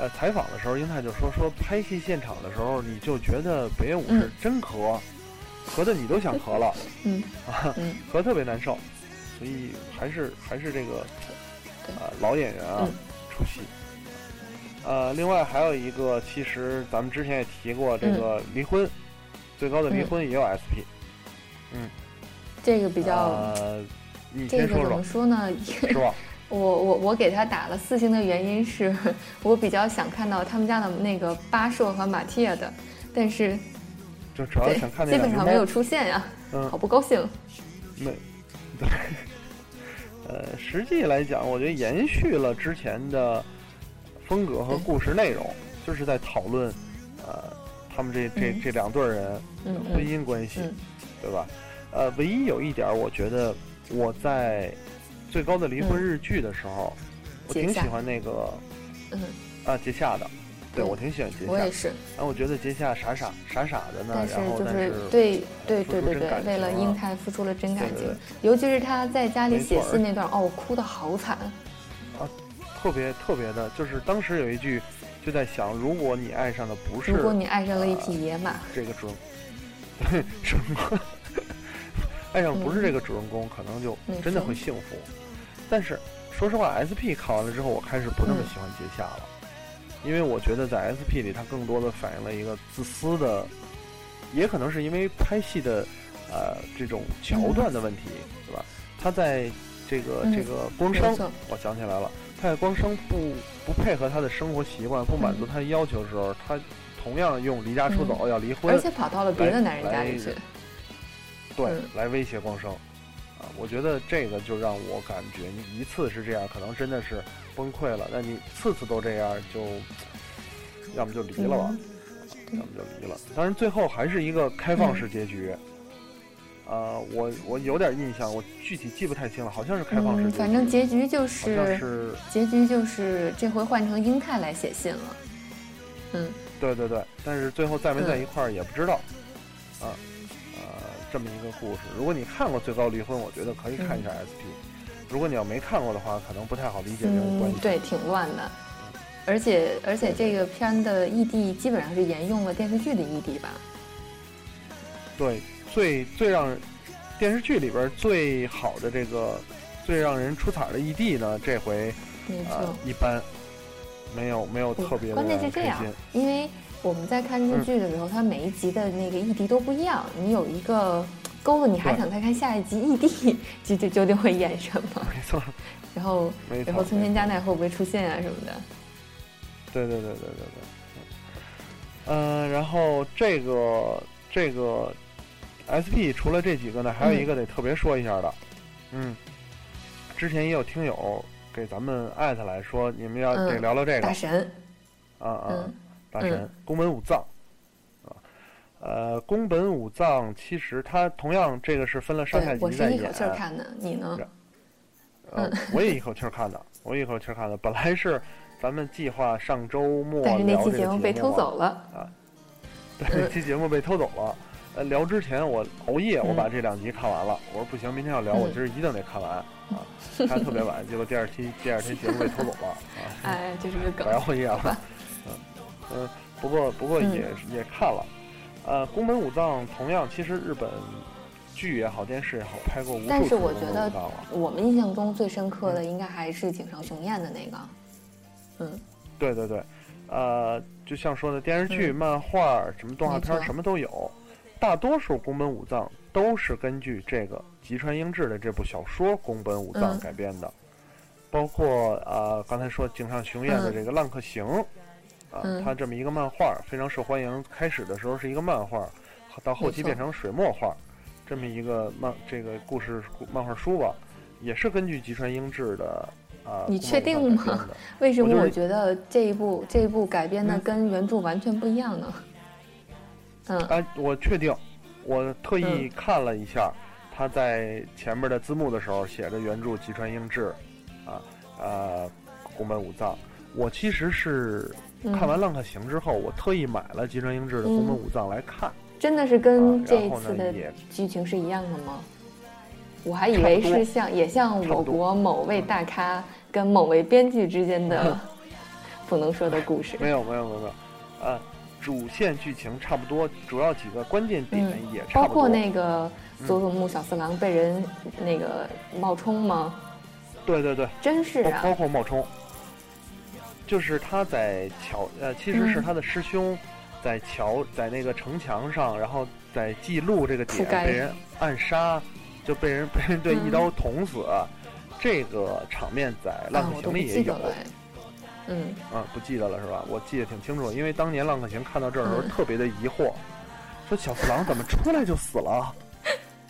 呃，采访的时候，英泰就说说拍戏现场的时候，你就觉得北野武是嗯真咳，咳的你都想咳了 嗯啊，嗯，咳特别难受，所以还是还是这个对呃老演员啊、嗯出戏。呃，另外还有一个，其实咱们之前也提过，这个离婚，最高的离婚也有 SP，、嗯这个比较，呃，你这个怎么说呢？是吧？我我我给他打了四星的原因是 我比较想看到他们家的那个巴硕和马蒂亚的，但是就主要对想看那基本上没有出现呀，嗯好，不高兴。没，对，呃，实际来讲，我觉得延续了之前的风格和故事内容，就是在讨论，呃，他们这这嗯这两对儿人婚嗯姻关系，嗯对吧？呃，唯一有一点，我觉得我在最高的离婚嗯日剧的时候，我挺喜欢那个嗯，啊杰夏的，我挺喜欢杰夏。我也是，然后我觉得杰夏傻傻傻傻的呢，但是然后但就是对对对对对为了英泰付出了真感情尤其是他在家里写信那段，哦，我哭的好惨。啊特别特别的，就是当时有一句就在想，如果你爱上的不是如果你爱上了一匹野马，这个主什么？爱上不是这个主人公，可能就没真的错会幸福。但是说实话，SP 看完了之后，我开始不那么嗯喜欢杰夏了，因为我觉得在 SP 里，它更多的反映了一个自私的，也可能是因为拍戏的呃这种桥段的问题，对吧？他在这个、嗯这个光生，我想起来了，他在光生不不配合他的生活习惯，不满足他的要求的时候，他同样用离家出走、要离婚，嗯而且跑到了别的男人家里去。对嗯，来威胁光生。啊，我觉得这个就让我感觉，你一次是这样，可能真的是崩溃了；那你次次都这样，就要么就离了吧，嗯要么就离了。当然，最后还是一个开放式结局。呃，我我有点印象，我具体记不太清了，好像是开放式结嗯，局。反正结局就是是结局就是这回换成英泰来写信了。嗯，对对对，但是最后在没在嗯一块儿也不知道。啊，呃，这么一个故事。如果你看过《最高离婚》，我觉得可以看一下 SP。如果你要没看过的话，可能不太好理解这种关系。，嗯对，挺乱的。而且而且这个片的异地基本上是沿用了电视剧的异地吧？对，最最让人电视剧里边最好的这个最让人出彩的异地呢，这回没呃。一般，没有没有特别的关键是这样。因为我们在看日剧的时候，它每一集的那个异地都不一样，你有一个勾了，你还想再看下一集异地究竟究竟会演什么？没错，然后。然后村田佳奈会不会出现啊什么的？对对对对对对。嗯、然后这个这个 SP 除了这几个呢，还有一个得特别说一下的，嗯，之前也有听友给咱们艾特来说，你们要嗯得聊聊这个大神，啊啊，嗯大神嗯宫本武藏啊，呃，宫本武藏其实他同样这个是分了上下集在演是一口气儿看的，你呢？呃，我也一口气儿看的，我也一口气儿看的。本来是咱们计划上周末但是那聊这个期节目被偷啊走了啊。对，那期节目被偷走了。呃，聊之前我熬夜，我嗯把这两集看完了。我说不行，明天要聊，我嗯今儿一定得看完啊。看特别晚，结果第二期第二天节目被偷走了啊，哎，就是个梗白。熬夜了。嗯嗯，不过不过嗯也、也看了。呃，宫本武藏同样，其实日本剧也好，电视也好，拍过无数但是我觉得。我们印象中最深刻的应该还是井上雄彦的那个，嗯，对对对，呃，就像说的电视剧、嗯。漫画、什么动画片儿什么都有，大多数宫本武藏都是根据这个吉川英治的这部小说《宫本武藏嗯》改编的，包括呃刚才说井上雄彦的嗯。这个《浪客行》啊，嗯它这么一个漫画非常受欢迎，开始的时候是一个漫画，到后期变成水墨画，这么一个漫这个故事漫画书吧，也是根据吉川英治的啊。你确定吗为什么我觉得这一部这一部改编的嗯跟原著完全不一样呢？嗯啊，我确定，我特意嗯看了一下，他在前面的字幕的时候写着原著吉川英治，啊啊宫本武藏。我其实是嗯，看完《浪客行》之后，我特意买了吉川英治的宫本嗯武藏来看，真的是跟啊这一次的剧情是一样的吗？我还以为是像也像我国某位大咖跟某位编剧之间的 不能说的故事。没有没有没有没有，呃，主线剧情差不多，主要几个关键点嗯也差不多。包括那个嗯佐佐木小四郎被人那个冒充吗？对对对，真是啊包啊，括冒充，就是他在桥呃，其实是嗯他的师兄在桥在那个城墙上，然后在记录这个点被人暗杀，就被人被人对嗯一刀捅死，这个场面在《浪啊，客行里也有。嗯，啊，不记得了是吧？我记得挺清楚，因为当年《浪客行》看到这儿的时候嗯。特别的疑惑，说小四郎怎么出来就死了？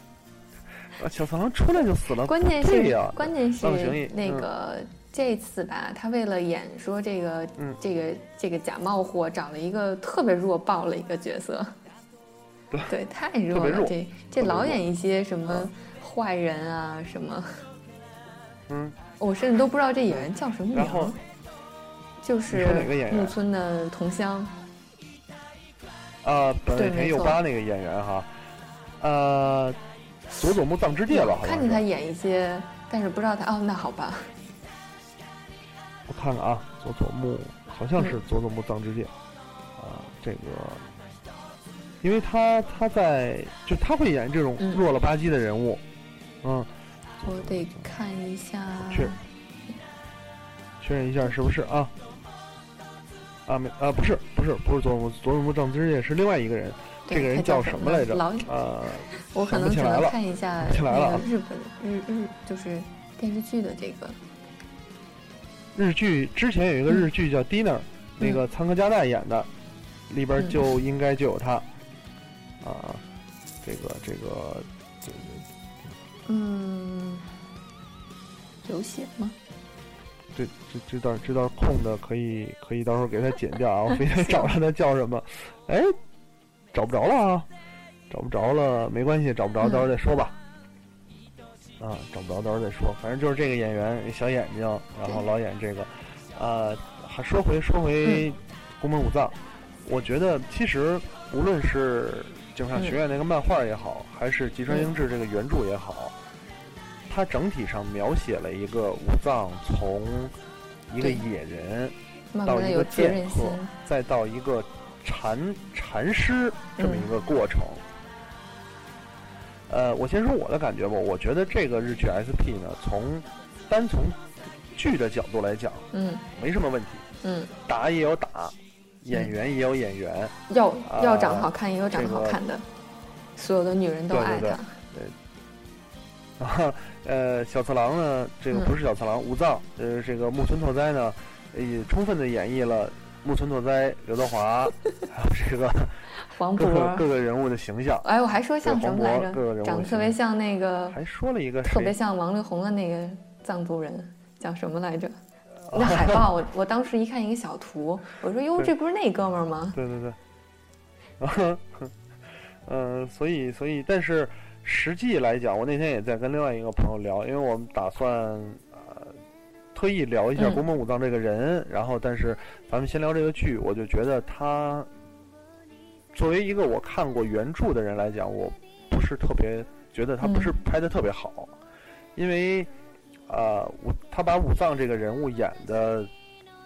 啊，小四郎出来就死了，关键是关键是那嗯。个这次吧，他为了演说这个嗯这个这个假冒货，找了一个特别弱爆了一个角色。对对，太弱了，弱这这老演一些什么嗯坏人啊什么，嗯，我甚至都不知道这演员叫什么名。就是木村的同乡，啊，本尾田对没错佑八那个演员哈，呃，佐佐木藏之介吧，好像看见他。演一些，但是不知道他哦，那好吧，我看看啊，佐佐木好像是嗯佐佐木藏之介，啊，这个，因为他他在就他会演这种嗯弱了吧唧的人物，嗯，我得看一下。是确认一下是不是啊？啊没啊不是不是不是佐佐木佐佐木藏之介是另外一个人，这个人叫叫什么来着老呃，我可能只能看一下起来了啊那个日本日日就是电视剧的这个，日剧之前有一个日剧叫《Dinner》，那个仓科加代演的，里边嗯。就应该就有他，啊，这个这个这个嗯，有写吗？这这这段这段空的可以可以到时候给他剪掉啊，我非得找着他叫什么，哎，找不着了啊，找不着了没关系，找不着嗯到时候再说吧。啊，找不着到时候再说，反正就是这个演员小眼睛，然后老演这个，呃，还说回说回宫本武藏，我觉得其实无论是井上学院那个漫画也好，还是吉川英治这个原著也好，它整体上描写了一个武藏从一个野人，到一个剑客，再到一个禅禅师这么一个过程。呃，我先说我的感觉吧，我觉得这个日剧 SP 呢，从单从剧的角度来讲，嗯。没什么问题，嗯，打也有打，演员也有演员，要啊要长得好看也有长得好看的，所有的女人都对对对爱他。然后 呃，小次郎呢，这个嗯不是小次郎，武藏，呃，这个木村拓哉呢，也充分的演绎了木村拓哉、刘德华，还有这个黄各个渤，各个人物的形象，哎，我还说像什么来着？长得特别像那个，还说了一个特别？像王力宏的那个藏族人，叫什么来着？那海报，我我当时一看一个小图，我说哟，这不是那哥们儿吗？对对对，嗯、所以所以，但是实际来讲，我那天也在跟另外一个朋友聊，因为我们打算呃特意聊一下嗯宫本武藏这个人，然后但是咱们先聊这个剧，我就觉得他作为一个我看过原著的人来讲，我不是特别觉得他不是嗯。拍的特别好，因为呃，武他把武藏这个人物演的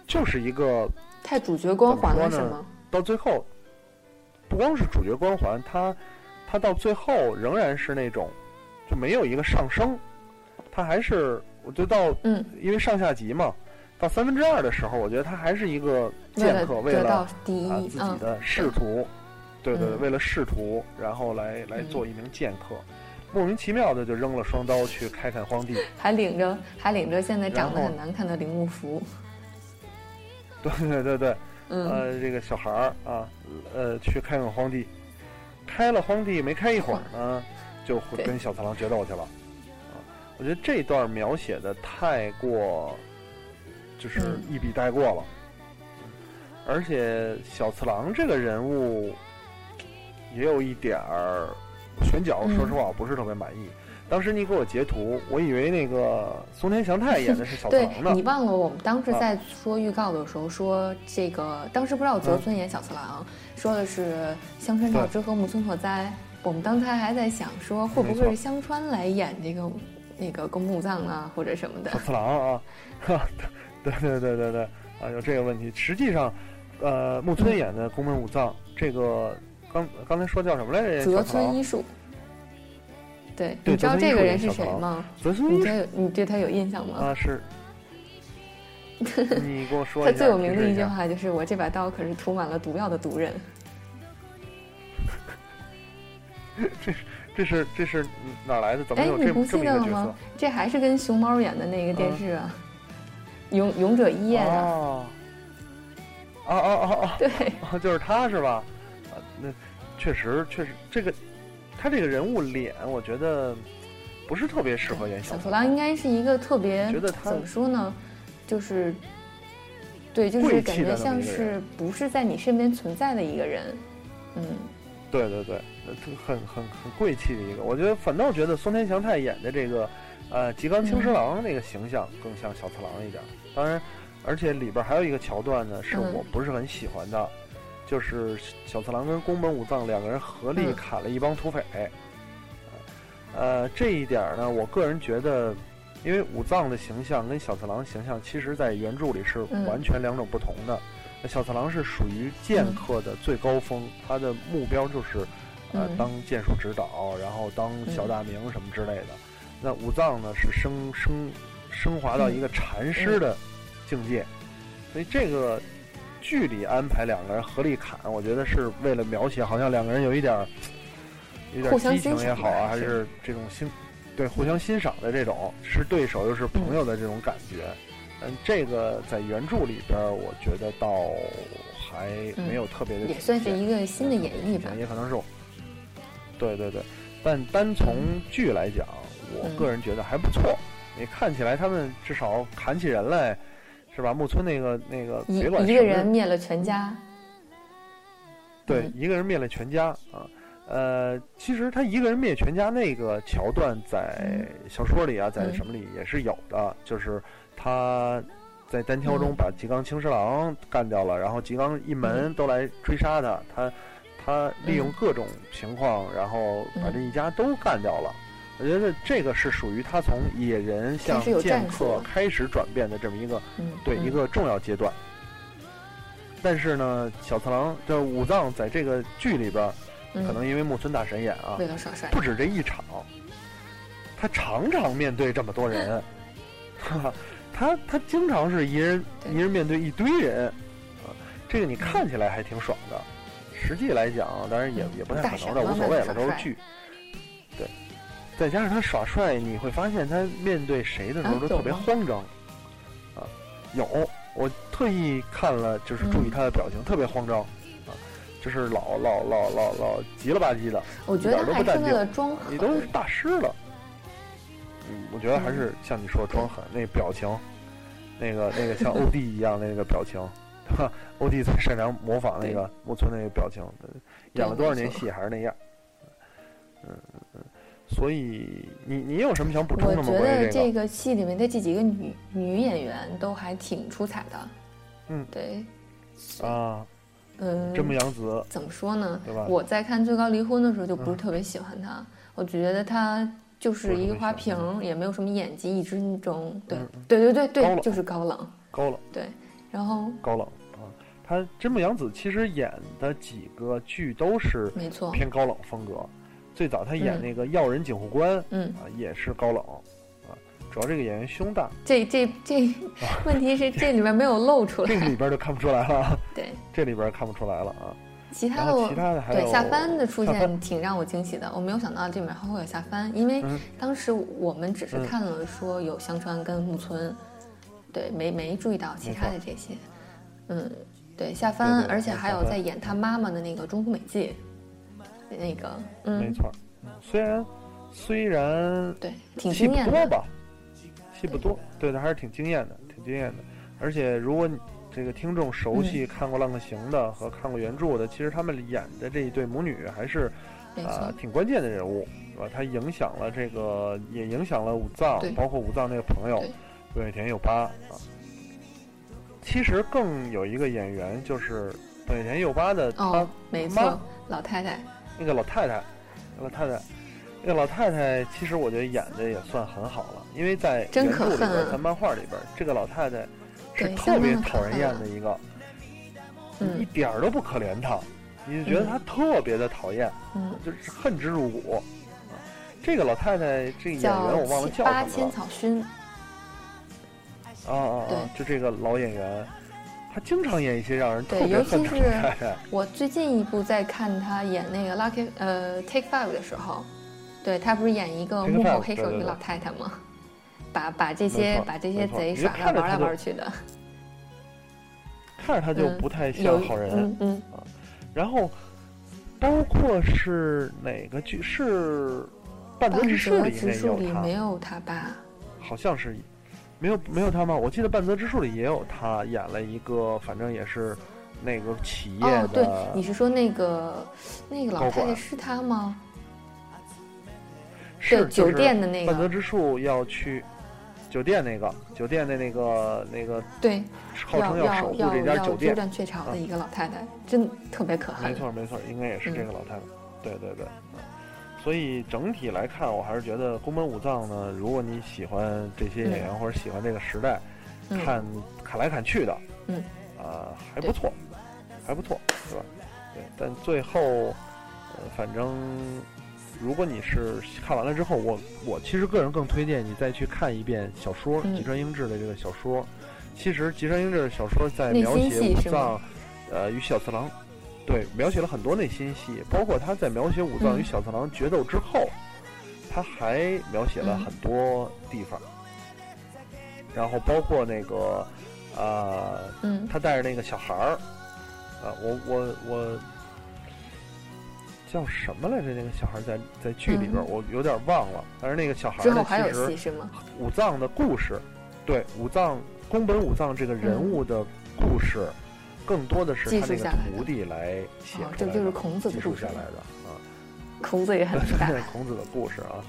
就是一个太主角光环了是吗？到最后，不光是主角光环，他他到最后仍然是那种就没有一个上升，他还是我就到嗯，因为上下集嘛，到三分之二的时候，我觉得他还是一个剑客，为了啊自己嗯，的仕途，对对对，嗯。为了仕途，然后来来嗯做一名剑客，莫名其妙的就扔了双刀去开垦荒地，还领着还领着现在长得很难看的铃木福，对对对对，嗯，呃，这个小孩儿啊，呃，去开垦荒地，开了荒地没开一会儿呢，就会跟小次郎决斗去了，啊，我觉得这段描写的太过，就是嗯。一笔带过了，而且小次郎这个人物也有一点儿选角，嗯说实话我不是特别满意。当时你给我截图，我以为那个松田翔太演的是小次对郎呢你。忘了我们当时啊在说预告的时候说这个，当时不知道泽嗯村演小次郎，说的是香川照之和木村拓哉。我们当时还在想说，会不会是香川来演这个那个宫木藏啊，或者什么的小？次郎啊，哈，对对对对对啊，有这个问题。实际上，呃，木村演的宫本武藏，这个刚刚才说叫什么来着？泽村一树。对，对你知道这个人是谁吗？泽村一你对有你对他有印象吗？啊是，你给我说一下。他最有名的一句话就是：“我这把刀可是涂满了毒药的毒人。这是这是哪来的？怎”么哎，有这你不这么一个角记得了吗色？？这还是跟熊猫演的那个电视啊，勇勇者一夜啊，哦，啊啊啊啊！对，啊，就是他是吧？确实确实，这个他这个人物脸，我觉得不是特别适合演小次次郎应该是一个特别觉得他怎么说呢，就是对，就是感觉像是不是在你身边存在的一个人，嗯，对对对，呃很很很贵气的一个。我觉得反倒觉得松田翔太演的这个，呃，吉冈青十郎那个形象更像小次郎一点。当然，而且里边还有一个桥段呢，是嗯我不是很喜欢的，就是小次郎跟宫本武藏两个人合力嗯砍了一帮土匪。呃，这一点呢，我个人觉得，因为武藏的形象跟小次郎形象，其实在原著里是嗯完全两种不同的。那小次郎是属于剑嗯客的最高峰，他的目标就是，呃，嗯当剑术指导，然后当小嗯大名什么之类的。那武藏呢，是升升升华到一个禅师的境界，所以这个剧里安排两个人合力砍，我觉得是为了描写好像两个人有一点儿有点激情也好啊，还是这种欣对互相欣赏的这种是对手又是朋友的这种感觉。嗯，这个在原著里边儿，我觉得倒还没有特别的、也算是一个新的演绎吧。也可能是我，对对对，但单从剧来讲，我嗯个人觉得还不错。你看起来他们至少砍起人来，是吧？木村那个那个，一别管一个人灭了全家，对嗯，一个人灭了全家啊。呃，其实他一个人灭全家那个桥段，在嗯小说里啊，在嗯什么里也是有的，就是他在单挑中嗯把吉冈青十郎干掉了，然后吉冈一门都来追杀他，他他利用嗯各种情况，然后把这一家都干掉了。我觉得这个是属于他从野人向剑客开始转变的这么一个嗯，对、嗯一个重要阶段。但是呢，小次郎就是武藏在这个剧里边可能因为木村大神演啊，为了耍帅，不止这一场，他常常面对这么多人，哈哈，他他经常是一人一人面对一堆人，啊，这个你看起来还挺爽的，实际来讲，当然也嗯也不太可能的，无所谓了，都是剧。对，再加上他耍帅，你会发现他面对谁的时候啊都特别慌张，啊，有，我特意看了，就是注意嗯。他的表情，特别慌张，啊，就是老老老老老急了吧唧的。我觉一点得还是为都不淡定了装。你都是，大师了。嗯，我觉得还是像你说的装狠，那表情，那个那个像 欧弟一样的那个表情，哈，欧弟最擅长模仿那个木村那个表情，呃演了多少年戏还是那样。嗯，所以你你有什么想补充的吗？我觉？得这个戏里面的这几个女女演员都还挺出彩的。嗯对，啊，嗯，真木阳子，怎么说呢对吧？我在看《最高离婚》的时候就不是嗯特别喜欢她，我觉得她就是一个花瓶，也没有什么演技，一直那种对对对对对，就是高冷。高冷对，然后高冷啊。她真木阳子其实演的几个剧都是没错，偏高冷风格。最早他演嗯。那个要人警护官嗯，啊，也是高冷啊。主要这个演员胸大，这这这，问题是这里面没有露出来。这里。边就看不出来了。啊，对，这里边看不出来了啊。其他的我其他的还有对下翻的出现挺让我惊喜的，我没有想到这里面还会有下翻，因为嗯。当时我们只是嗯看了说有香川跟木村，对，没没注意到其他的这些。嗯，对，下翻，对对而且还有在演他妈妈的那个中谷美纪，那个，嗯，没错，虽然虽然对，挺戏惊艳的。不多吧，戏不多，对的，还是挺惊艳的，挺惊艳的。而且如果你这个听众熟嗯悉看过《浪客行》的和看过原著的，其实他们演的这一对母女还是没啊、错，挺关键的人物，是吧？他影响了这个，也影响了武藏，包括武藏那个朋友对尾田佑八啊。其实更有一个演员就是尾田佑八的他哦，没妈错，老太太，那个老太太，老太太，那个老太太，其实我觉得演的也算很好了，因为在原著里边，啊在漫画里边，这个老太太是特别讨人厌的一个，一嗯点儿都不可怜她，你就觉得嗯她特别的讨厌，嗯，就是恨之入骨。啊这个老太太，这个演员我忘了叫什么了草薰，啊啊啊！对就这个老演员，他经常演一些让人特对尤其别恨的老是。我最近一部在看他演那个 Lucky 呃 Take Five 的时候，对他不是演一个幕后黑手一个老太太吗？把把这些把这些贼耍的玩来玩去的，看着他就嗯不太像好人。嗯嗯，然后包括是哪个剧是《半泽半直树》泽里面有他，没有他吧？好像是没有没有他吗？我记得《半泽之树》里也有他演了一个，反正也是那个企业哦，对，的，你是说那个那个老太太是他吗？是对，酒店的那个半泽个，直树要去酒店那个酒店的那个那个对，号称要守护这家酒店要鸠，占鹊巢啊的一个老太太，真特别可恨。没错没错，应该也是这嗯个老太太。对对对，嗯所以整体来看，我还是觉得宫本武藏呢，如果你喜欢这些演员、或者喜欢这个时代，嗯，看看来砍去的，嗯，啊、还不错，还不错，是吧？对，但最后，呃，反正如果你是看完了之后，我我其实个人更推荐你再去看一遍小说嗯吉川英治的这个小说。其实吉川英治的小说在描写武藏，呃，与小次郎，对，描写了很多内心戏，包括他在描写武藏与嗯小次郎决斗之后，他还描写了嗯很多地方，然后包括那个，呃，嗯他带着那个小孩儿，啊，我我我叫什么来着？那个小孩在在剧里边我有点忘了。但是那个小孩儿呢，之后还有其实戏是吗？武藏的故事，对武藏宫本武藏这个人物的故事，更多的是记他那个徒弟来写哦出来的，这就是孔子的记述故事。下来的啊。孔子也很大。对 孔子的故事啊，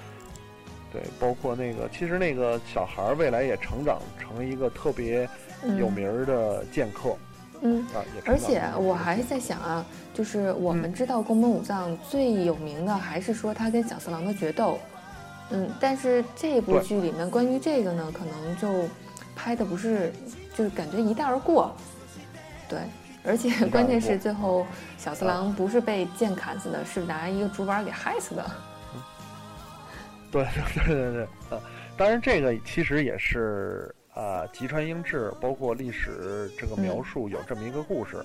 对，包括那个，其实那个小孩儿未来也成长成一个特别嗯。有名儿的剑客、嗯，啊，也而且我还在想啊，就是我们嗯知道宫本武藏最有名的还是说他跟小四郎的决斗，嗯，但是这部剧里面关于这个呢，可能就拍的不是，就是感觉一带而过，对，而且关键是最后小次郎不是被剑砍死的，是拿一个竹板给害死的，对对对对对，啊，当然这个其实也是啊，吉川英治包括历史这个描嗯述有这么一个故事，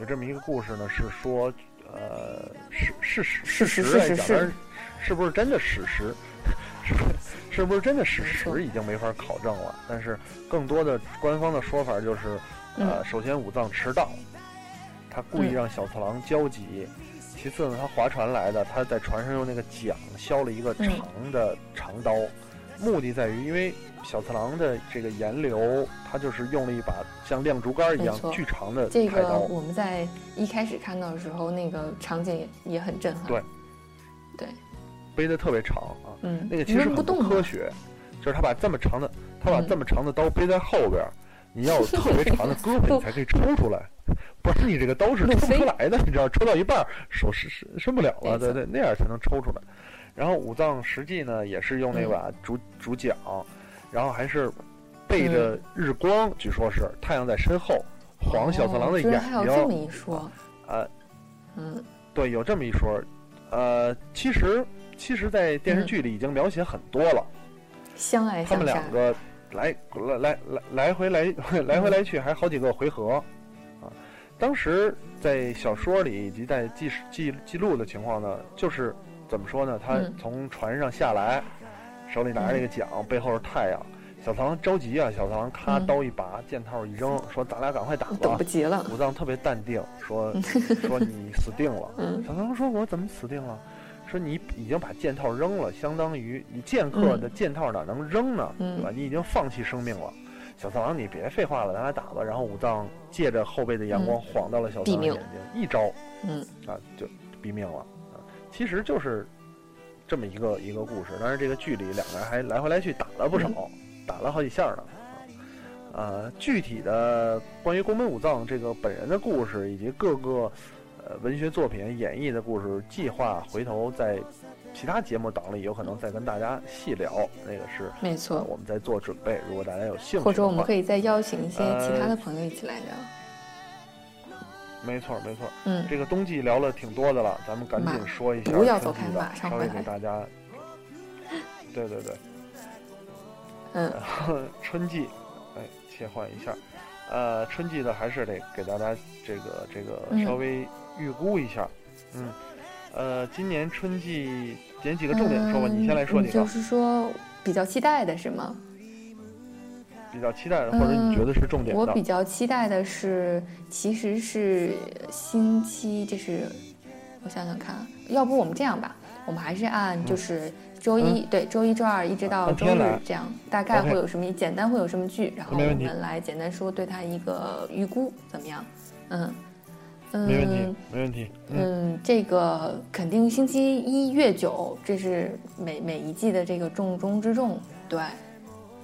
有这么一个故事呢，是说呃是事实事实实来讲，是是不是真的史实？是不是是不是真的史实已经没法考证了？但是更多的官方的说法就是，呃，嗯首先武藏迟到，他故意嗯让小次郎焦急。其次呢，他划船来的，他在船上用那个桨削了一个嗯长的长刀，目的在于，因为小次郎的这个岩流，他就是用了一把像亮竹竿一样巨长的这个。我们在一开始看到的时候，那个场景也也很震撼，对对，背的特别长啊，嗯，那个其实很不科学，就是他把这么长的，他把嗯这么长的刀背在后边儿，你要有特别长的胳膊，你才可以抽出来，不然你这个刀是抽不出来的，你知道，抽到一半儿手伸伸伸不了了，对对，那样才能抽出来。然后五藏实际呢，也是用那把竹竹桨，然后还是背着日光，据说是太阳在身后，晃小次郎的眼睛。还有这么，一说，呃，嗯，对，有这么一说。呃，其实其实，在电视剧里已经描写很多了。相爱他们两，个来来来来来回来 来回来去，还好几个回合啊。当时在小说里以及在记记记录的情况呢，就是怎么说呢？他嗯从船上下来，手里拿着这个桨，背后是太阳。小唐着急啊！小次郎咔嗯刀一拔，箭套一扔，说：“咱俩赶快打吧等不。及了”。武藏特别淡定，说：“说你死定了。”嗯小唐说：“我怎么死定了？”说你已经把剑套扔了，相当于你剑客的剑套哪能扔呢？嗯对吧？你已经放弃生命了。小次郎，你别废话了，咱俩打吧。然后武藏借着后背的阳光晃到了小次郎的眼睛，一招嗯啊就毙命了啊。其实就是这么一个一个故事，但是这个剧里两个人还来回来去打了不少，打了好几下呢。啊呃，具体的关于宫本武藏这个本人的故事，以及各个呃文学作品演绎的故事，计划回头在其他节目档里有可能再跟大家细聊，那个是呃没错。我们在做准备。如果大家有兴趣，或者我们可以再邀请一些呃其他的朋友一起来聊。没错没错，嗯，这个冬季聊了挺多的了，咱们赶紧说一下不要走开春季的稍微给大家。对对对，嗯春季，哎，切换一下，呃，春季的还是得给大家这个这个嗯稍微预估一下，嗯，呃，今年春季捡几个重点说吧，你先来说几个嗯就是说比较期待的是吗？比较期待的，或者你觉得是重点的。我比。较期待的是，其实是星期，这是我想想看啊，要不我们这样吧，我们还是按就是周一、对周一周二一直到周日这样，大概会有什么简单会有什么剧，然后我们来简单说对它一个预估怎么样？嗯嗯，没问题，没问题。嗯，嗯，这个肯定星期一月九，这是每每一季的这个重中之重，对，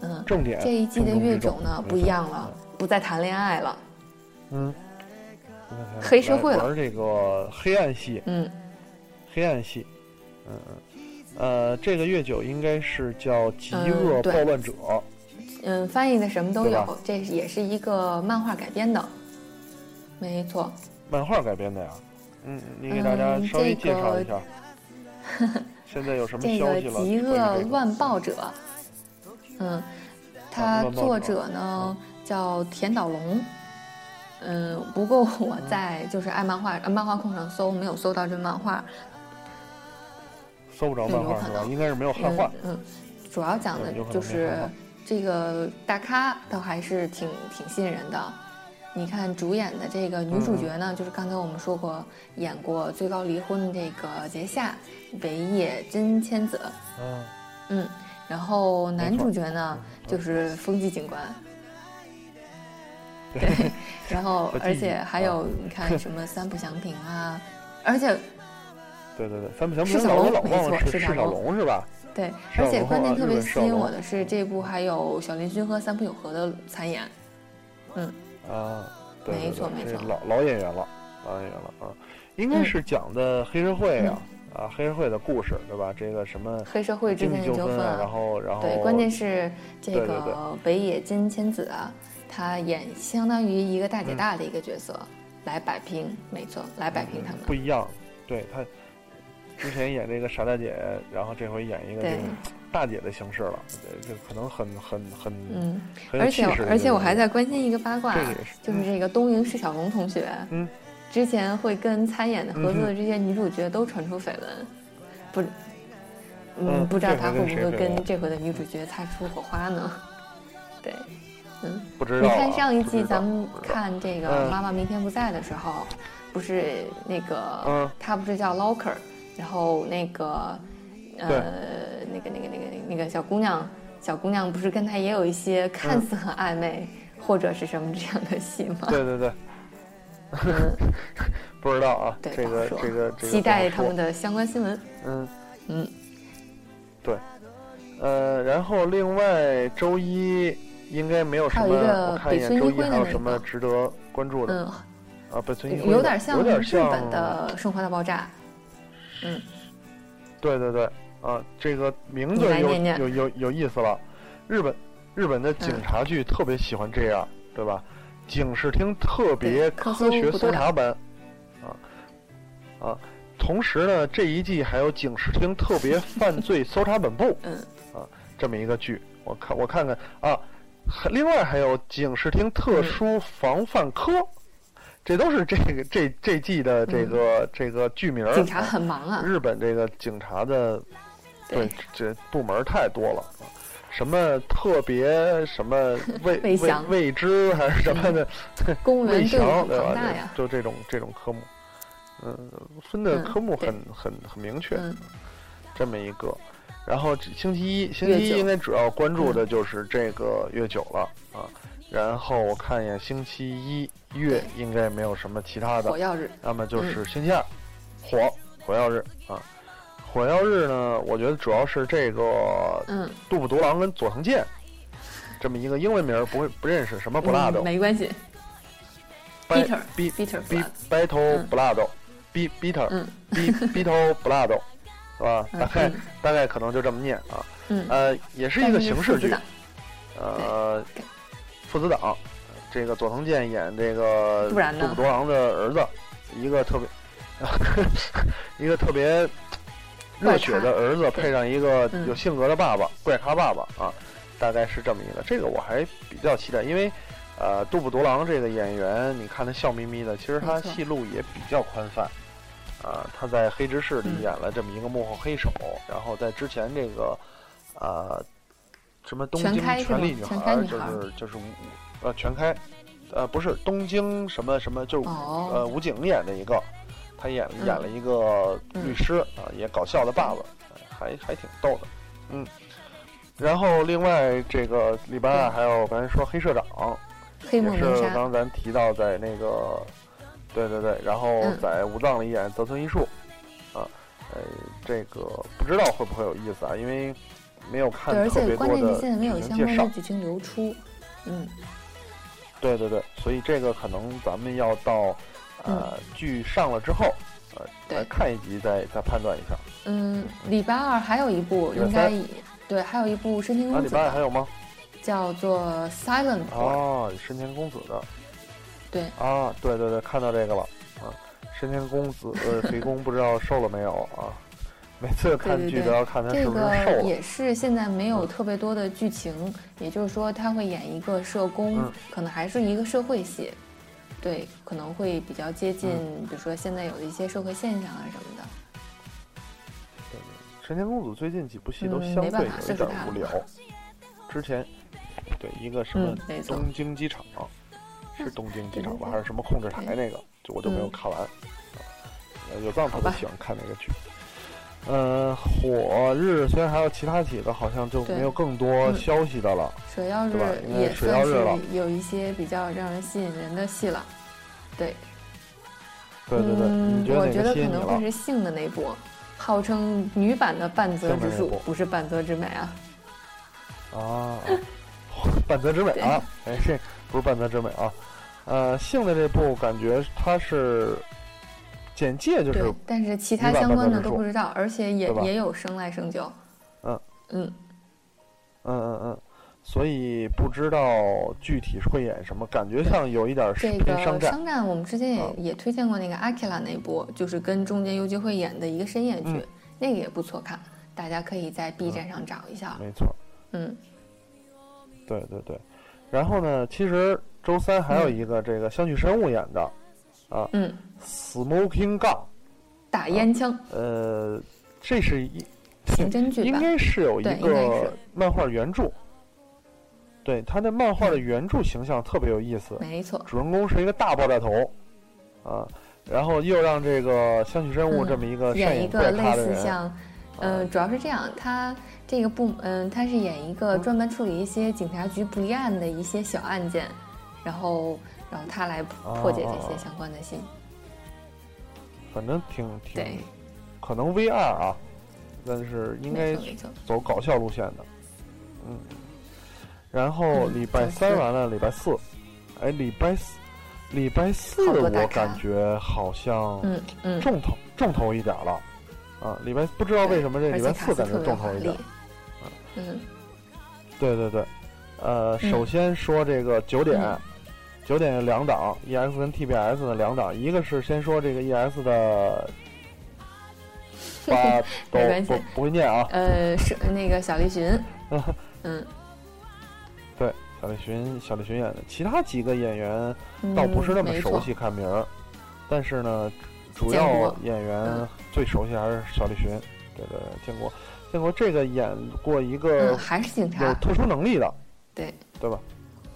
嗯，重点。这一季的月九呢不一样了，不再谈恋爱了，嗯，黑社会了。来玩这个黑暗系，嗯。黑暗系，嗯嗯，呃，这个月九应该是叫《极嗯恶暴乱者》，嗯，翻译的什么都有，这也是一个漫画改编的，没错，漫画改编的呀。嗯，你给大家嗯稍微这介绍个一下。现在有什么这个消息了？这个乱暴者，嗯，他乱暴者作者呢叫田岛龙。嗯，不过我在就是爱漫画呃漫画控上搜，没有搜到这漫画。搜不着对漫画是吧？有可能应该是没有汉化嗯。嗯，主要讲的就是这个大咖倒还是挺挺吸引人的。你看主演的这个女主角嗯。呢，就是刚才我们说过演过《最高离婚》这个结夏北野真千子，嗯，嗯，然后男主角呢嗯就是风纪警官，对。对，然后而且还有啊你看什么三浦祥平啊，而且 对对对，三浦祥平是小龙没错是小龙龙是吧？对，而且关键特别吸引我的是这部还有小林薰和三浦友和的参演，啊，对对没错，没错。老老演员了，老演员了啊，应该嗯。是讲的黑社会啊，啊，黑社会的故事对吧？这个什么黑社会之间的纠纷然后然后对，关键是这个北野金千子啊，她演相当于一个大姐嗯。大的一个角色，来摆平，没错，来摆平他们。不一样，对他之前演这个傻大姐，然后这回演一个这对个大姐的形式了，对，这可能很很很嗯，很而且而且我还在关心一个八卦这个是，就是这个东营释小龙同学，嗯，之前会跟参演的合作的这些女主角都传出绯闻，不，嗯，嗯不知道他会不会跟这回的女主角擦出火花呢？对，嗯，不知道啊。你看上一季咱们看这个嗯《妈妈明天不在》的时候，不是那个嗯。他不是叫 Locker，然后那个对呃那个那个那个那个小姑娘，小姑娘不是跟他也有一些看似很暧昧、或者是什么这样的戏吗？对对对，嗯，不知道啊，对，这个这个这个期待他们的相关新闻。嗯嗯，对，呃，然后另外周一应该没有什么，还有一个我看一眼周一还有什么值得关注的嗯，啊？北村一辉有点像日本的《生活大爆炸》。嗯对对对，啊，这个名字有有有有意思了。日本日本的警嗯察剧特别喜欢这样，对吧？警视厅特别科学搜查本，啊啊，同时呢，这一季还有《警视厅特别 犯罪搜查本部》嗯啊这么一个剧，我看我看看啊，还另外还有《警视厅特殊防范科》这都是这个这这季的这个、这个剧名警察很忙啊，日本这个警察的对这部门太多了，啊什么特别什么未未未知还是什么的，公务魏员队伍翔对吧？就这种这种科目，嗯，分的嗯科目对很很很明确，嗯这么一个。然后这星期一，星期一应该主要关注的就是这个月九了啊。然后我看一眼星期一月应该没有什么其他的火，药日，那么就是星期二，火火药日啊。火药日呢，我觉得主要是这个嗯，杜布独狼跟佐藤健这么一个英文名儿不会不认识，什么布拉嗯多没关系。Bi- Peter Bi- Peter Bi- Blood Battle 嗯。Blood B Bitter 嗯。B Battle Blood 是吧？嗯大概嗯。大概可能就这么念啊。嗯，呃，也是一个形式剧呃对，父子档，这个佐藤健演这个杜布多郎的儿子，一个特别，一个特别热血的儿子，配上一个嗯有性格的爸爸，怪咖爸爸啊，大概是这么一个。这个我还比较期待，因为呃，杜布多郎这个演员，你看他笑眯眯的，其实他戏路也比较宽泛。啊，他在《黑执事》里嗯演了这么一个幕后黑手，然后在之前这个，呃，什么东京权力女孩儿，就是就是武，呃，全开，呃，不是东京什么什么，就是、呃哦，武警演的一个，他演嗯。演了一个嗯。律师啊，也搞笑的爸爸，呃还还挺逗的，嗯。然后另外这个里边啊还有刚才说黑社长，黑是刚，刚咱提到在那个，对对对，然后嗯。在武藏里演泽村一树，啊，呃，这个不知道会不会有意思啊，因为没有看特别多的键是现在没有相关的，剧情流出，嗯，对对对，所以这个可能咱们要到呃剧上了之后，呃，对。来看一集再再判断一下。嗯，礼拜二还有一部应该也对，还有一部深田啊，礼恭子礼，拜二还有吗？叫做《Silent 哦，深田公子的。对，啊，对对对，看到这个了。啊，深田公子呃，肥公不知道瘦了没有？啊？每次看剧都要看他是这不是瘦了。个也是现在没有嗯。特别多的剧情，也就是说他会演一个社工，嗯。可能还是一个社会戏，对，可能会比较接近，嗯比如说现在有的一些社会现象啊什么的。对，神仙公子最近几部戏都嗯相对有一点无聊。之前对一个什么东京机场，是东京机场吧，对对对还是什么控制台那个？就我就没有嗯看完。呃有藏特好吧别喜欢看那个剧。呃，火日虽然还有其他几个，好像就没有更多嗯消息的了。水曜日对吧也算是有一些比较让人吸引人的戏了。对，对对对，我觉得？可能会是性的那部，号称女版的半泽直树不是半泽直美啊。啊，半泽直美啊，哎，这不是半泽直美啊。呃，性的这部感觉它是简介就是，但是其他相关的都不知道，而且也也有生来生就。嗯嗯，嗯嗯嗯，所以不知道具体会演什么，感觉像有一点这个偏商战。商战我们之前也、啊也推荐过那个阿基拉那部，就是跟中间游击会演的一个深夜剧，嗯那个也不错看，大家可以在 B 站上找一下。没错，嗯，对对对。然后呢，其实周三还有一个这个相聚生物演的啊嗯，Smoking Gun，打烟枪，呃，这是一刑侦剧吧？应该是有一个漫画原著。对，他的漫画的原著形象特别有意思，没错，主人公是一个大爆炸头，啊，然后又让这个香取慎吾嗯这么一个善演一个类似像，呃，主要是这样，他这个部，嗯、他是演一个专门处理一些警察局不立案的一些小案件，然后，然后他来破解这哦些相关的信。反正挺挺，可能 V 二啊，但是应该。走搞笑路线的，嗯。然后嗯礼拜三完了，礼拜四，哎，礼拜四，礼拜四我感觉好像嗯嗯，重头重头一点了，啊，礼拜不知道为什么这礼拜四感觉重头一点，。嗯，对对对，呃，嗯。首先说这个九点嗯，九点有两档，EX 跟 TBS 的两档，一个是先说这个 EX 的 巴都不不会念啊。呃，是那个小栗旬，嗯，对，小栗旬，小栗旬演的，其他几个演员嗯倒不是那么熟悉看名儿，但是呢，主要演员嗯最熟悉还是小栗旬。对对，对建国，建国这个演过一个嗯，还是警察有，特殊能力的，对对吧？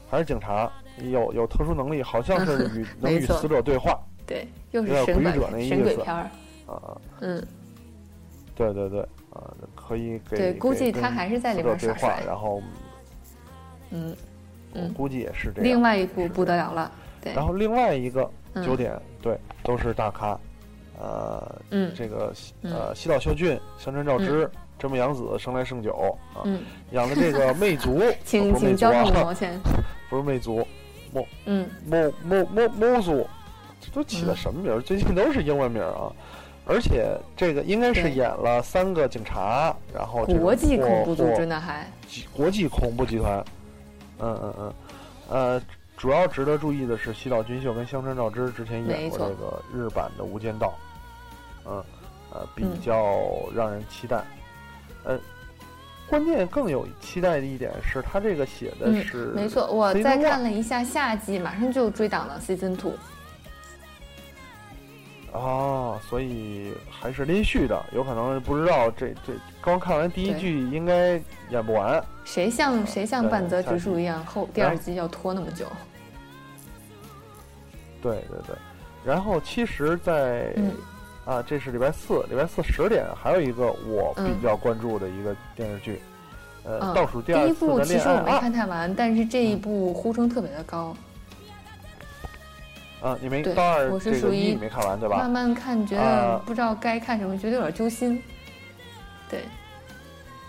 还是警察，有有特殊能力，好像是与 能与死者对话对，又是神鬼鬼者那意神鬼思片儿，啊。嗯，对对对，啊，可以给对，估计他还是在里死者对话边耍帅，，然后嗯我嗯。估计也是这样。另外一部不得了了，对，然后另外一个嗯九点，对，都是大咖，呃，嗯这个呃西岛秀俊、香川照之、真木阳子、生来胜久啊，嗯，养的这个魅族，请请交上五啊，毛 钱，不是魅族，嗯，某某某某组，这都起的嗯。什么名儿？最近都是英文名儿啊。而且这个应该是演了三个警察，然后国际恐怖组或织呢还，国际恐怖集团，嗯嗯嗯，呃，主要值得注意的是西岛俊秀跟香川照之之前演过这个日版的《无间道》，嗯，呃，比嗯。较让人期待，呃，关键更有期待的一点是，他这个写的嗯是、没错，我再看了一下夏季，马上就追档了 season two，啊，所以还是连续的，有可能不知道这这刚看完第一季应该演不完，谁像谁像半泽直树一样，后第二季要拖那么久，对对对，然后其实在，嗯啊，这是礼拜四，礼拜四十点还有一个我比嗯较关注的一个电视剧，呃，嗯倒数第二第一二部其实我没看太完，但是这一部呼声特别的高，啊，你没对到二我是这个属于一你没看完对吧慢？慢看觉得啊不知道该看什么，觉得有点揪心，对，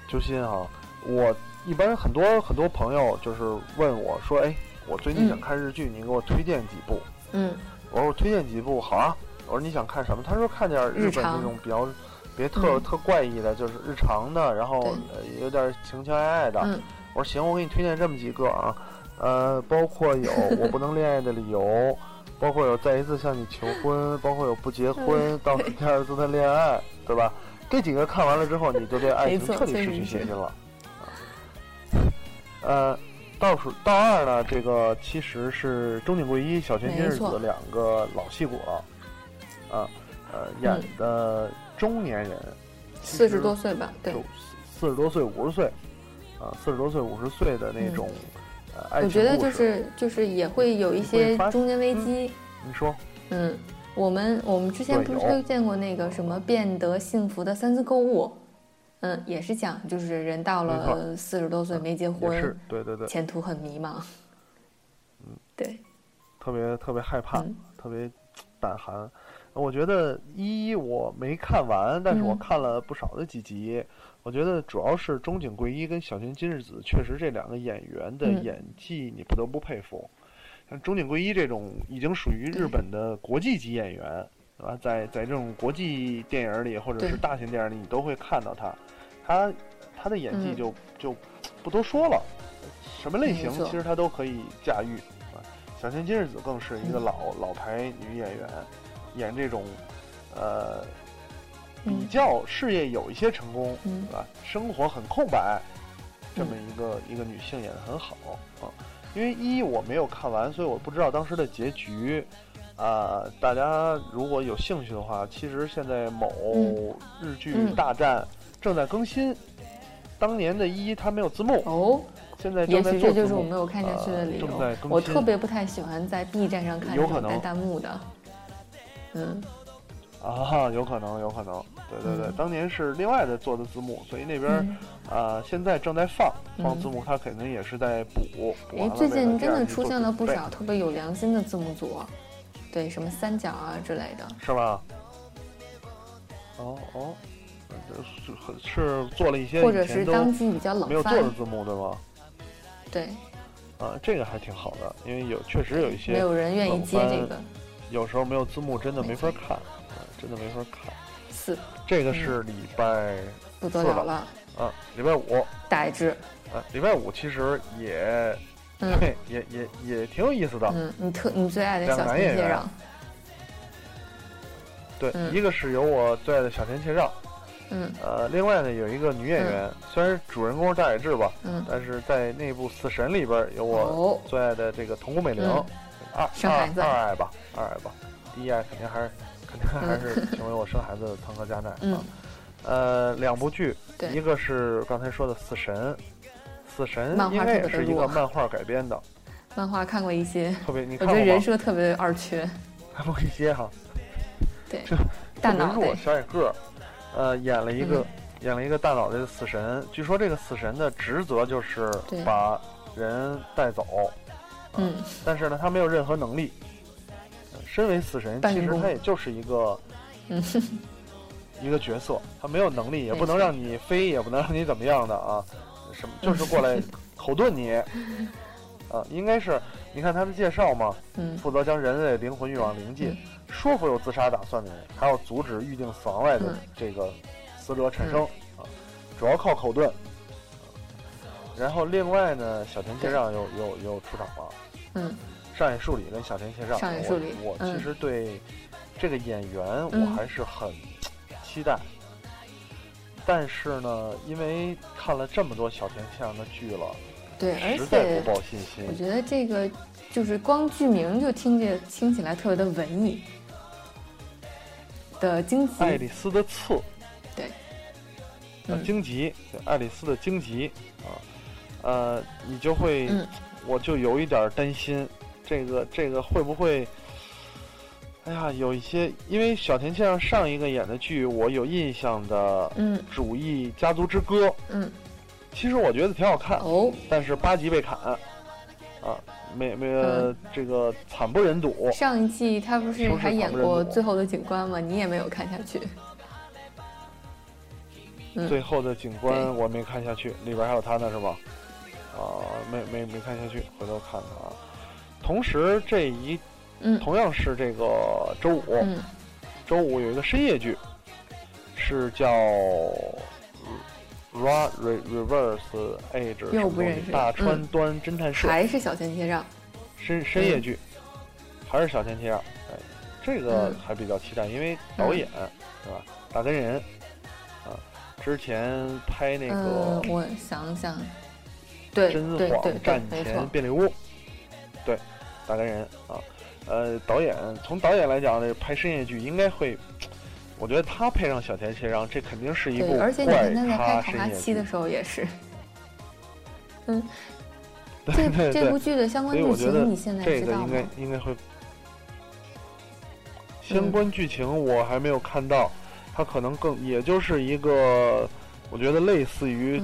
揪心啊！我一般很多很多朋友就是问我说，哎，我最近想嗯看日剧，你给我推荐几部？嗯我说我推荐几部，好啊。我说你想看什么？他说看点日本日常这种比较别特、嗯。特怪异的，就是日常的，然后呃有点情情爱爱的。嗯。我说行，我给你推荐这么几个啊，呃，包括有 我不能恋爱的理由，包括有再一次向你求婚，包括有不结婚，倒数第二次的恋爱，对吧？这几个看完了之后，你就对爱情彻底失去信心了。呃，倒数倒二呢，这个其实是中井贵一、小泉今日子两个老戏骨了，啊，呃，演的中年人，四十多岁吧，对，四十多岁、五十岁，啊，四十多岁、五十岁的那种、我觉得就是就是也会有一些中年危机，你说。嗯，我们我们之前不是推荐过那个什么变得幸福的三次购物，嗯，也是讲就是人到了四十多岁没结婚，对对对，前途很迷茫，嗯。对，特别特别害怕，嗯。特别胆寒。我觉得一我没看完，但是我嗯看了不少的几集。我觉得主要是中井贵一跟小泉今日子，确实这两个演员的嗯演技你不得不佩服。像中井贵一这种已经属于日本的国际级演员，对吧？在在这种国际电影里或者是大型电影里，你都会看到他。他他的演技嗯就、就不多说了，什么类型其实他都可以驾驭。啊小泉今日子更是一个嗯老、老牌女演员，演这种呃比嗯较事业有一些成功，嗯对吧？生活很空白，这么一个、一个女性演得很好啊。因为一我没有看完，所以我不知道当时的结局。啊、大家如果有兴趣的话，其实现在某嗯日剧嗯大战正在更新。当年的一它没有字幕，哦，现在也正在许这就是我没有看下去的理由我特别不太喜欢在 B 站上看有可能弹幕的，嗯，啊，有可能，有可能，对对对，嗯当年是另外的做的字幕，所以那边嗯啊、现在正在放放嗯字幕，它肯定也是在补。补哎完，了最近真的出现了不少特别有良心的字幕组，对，什么三角啊之类的，是吧？哦哦，呃是是做了一些或者是当季比较冷没有做的，字幕，对吗？对，啊，这个还挺好的，因为有确实有一些没有人愿意接这个有时候没有字幕，真的没没法看，啊真的没法看。四，这个是礼拜不得四了了了，啊，礼拜五。大致，啊，礼拜五其实也嗯。对，也也也挺有意思的。嗯，你特你最爱的小男演员田切让，对，嗯一个是有我最爱的小田切让，嗯。呃，另外呢，有一个女演员，虽然主人公是大野智吧，嗯，但是在那部《死神》里边有我哦，最爱的这个桐谷美玲，嗯二生孩子。二二爱吧，二爱吧，第一爱肯定还是肯定还是成为我生孩子的汤哥加奈啊。嗯，呃，两部剧，对。一个是刚才说的《死神》，《死神应该也是一个漫画改编的，漫画看过一些，特别你我觉得人？设特别二缺，看过一些哈，对。就，大特别弱，脑袋，小矮个儿，呃，演了一个、嗯。演了一个大脑袋的死神。据说这个死神的职责就是对。把人带走，嗯，但是呢，他没有任何能力。呃身为死神，其实他也就是一个 嗯，一个角色，他没有能力，也不能让你飞，也不能让你怎么样的啊，什么就是过来 口遁你。啊，应该是你看他的介绍嘛，嗯，负责将人类灵魂运往灵界，说服有自杀打算的人，还要阻止预定死亡外的嗯这个死者产生、啊，主要靠口遁。然后另外呢，小田切让又又又出场了，嗯，上野树里跟小田切让，上野树里我其实对这个演员我嗯还是很期待。但是呢，因为看了这么多小田切让的剧了，对，而实在且不抱信心我。觉得这个就是光剧名就听着听起来特别的文艺的荆棘，爱丽丝的刺，对，荆棘，对，爱丽丝的荆棘啊，呃，你就会，嗯我就有一点儿担心，这个这个会不会，哎呀，有一些，因为小田切让上一个演的剧，我有印象的嗯《主义家族之歌》，嗯，其实我觉得挺好看，哦，但是八集被砍，啊，没没、这个惨不忍睹，上一季他不是还演过最后的警官》吗？你也没有看下去。嗯最后的警官我没看下去，里边还有他呢是吧？啊，没没没看下去，回头看看啊。同时，这一嗯同样是这个周五，嗯周五有一个深夜剧，是叫 Ra Re Reverse Age 什么东西又不认识大川嗯端侦探社还是小千切让。深深夜剧，还是小千切让，哎，这个嗯还比较期待，因为导演是吧？大根人啊，之前拍那个呃，我想想，对真对对对谎战，前，便利屋，对，大根人啊，呃，导演从导演来讲，这拍深夜剧应该会，我觉得他配上小田切让，这肯定是一部对，而且你怪看他在拍咖《考拉七》深夜剧的，时候也是。嗯，这对对，这部剧的相关剧情你现在这个应该？应该会。相关剧情我还没有看到，它可能更也就是一个，我觉得类似于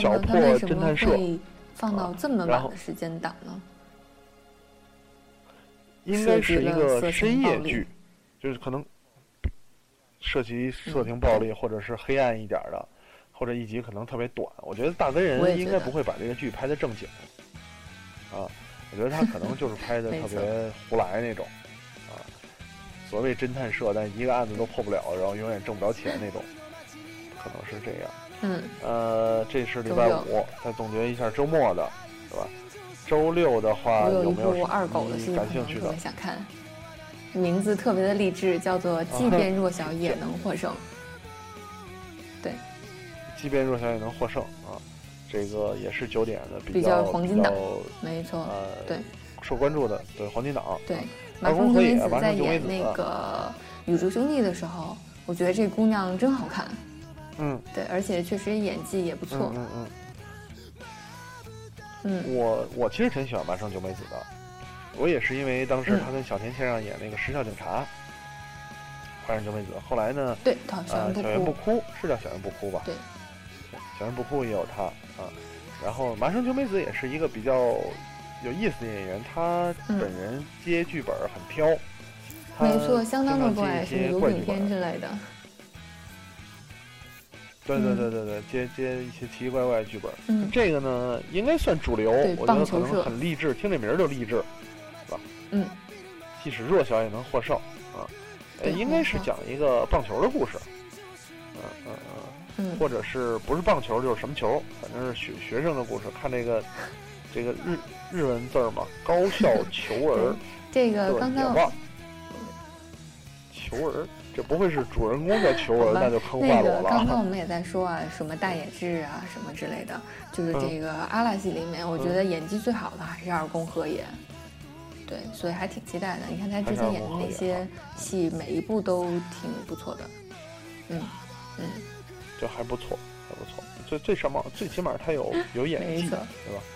小破侦探社会放到这么晚的时间档呢？应该是一个深夜剧，就是可能涉及色情暴力，或者是黑暗一点儿的，或者一集可能特别短。我觉得大根人应该不会把这个剧拍的正经啊，我觉得他可能就是拍的 特别胡来那种啊，所谓侦探社，但一个案子都破不了，然后永远挣不着钱那种，可能是这样。嗯，呃，这是礼拜五，再总结一下周末的，对吧？周六的话我有没有部二狗的戏，你可感兴趣的？想看，名字特别的励志，叫做《即便弱小也能获胜》。对即便弱小也能获胜啊！这个也是九点的，比较较黄金档没错，呃，对，受关注的，对黄金档，对啊，麻二宫和也风九美子在演那个《宇宙兄弟》的时候，我觉得这姑娘真好看，嗯。对，而且确实演技也不错。嗯，嗯嗯。嗯，我我其实挺喜欢麻生九美子的，我也是因为当时嗯。她跟小田切让演那个《时效警察》，麻生九美子，后来呢，对，她小呃，人不小圆不哭，是叫小圆不哭吧？对，小圆不哭也有她啊。然后麻生久美子也是一个比较有意思的演员，她嗯。本人接剧本很挑，她没错，相当的经常怪，接一些什么有怪剧本。品片之类的，对对嗯对对对，接接一些奇奇怪怪的剧本。嗯这个呢，应该算主流，我觉得可能很励志，听这名儿就励志，是吧嗯，即使弱小也能获胜啊。呃，对应该是讲一个棒球的故事，嗯嗯嗯。嗯，或者是不是棒球就是什么球，反正是学学生的故事。看这个这个日日文字儿嘛，高校球儿 这个刚刚球儿这不会是主人公在求我，那就坑坏我了。刚刚我们也在说啊，什么大野智啊，什么之类的，就是嗯这个阿拉西里面，我觉得演技最好的还是二宫和也。对，所以还挺期待的。你看他之前演的那些戏，每一部都挺不错的。嗯嗯，就还不错，还不错。最最什么，最起码他有 有演技，对吧？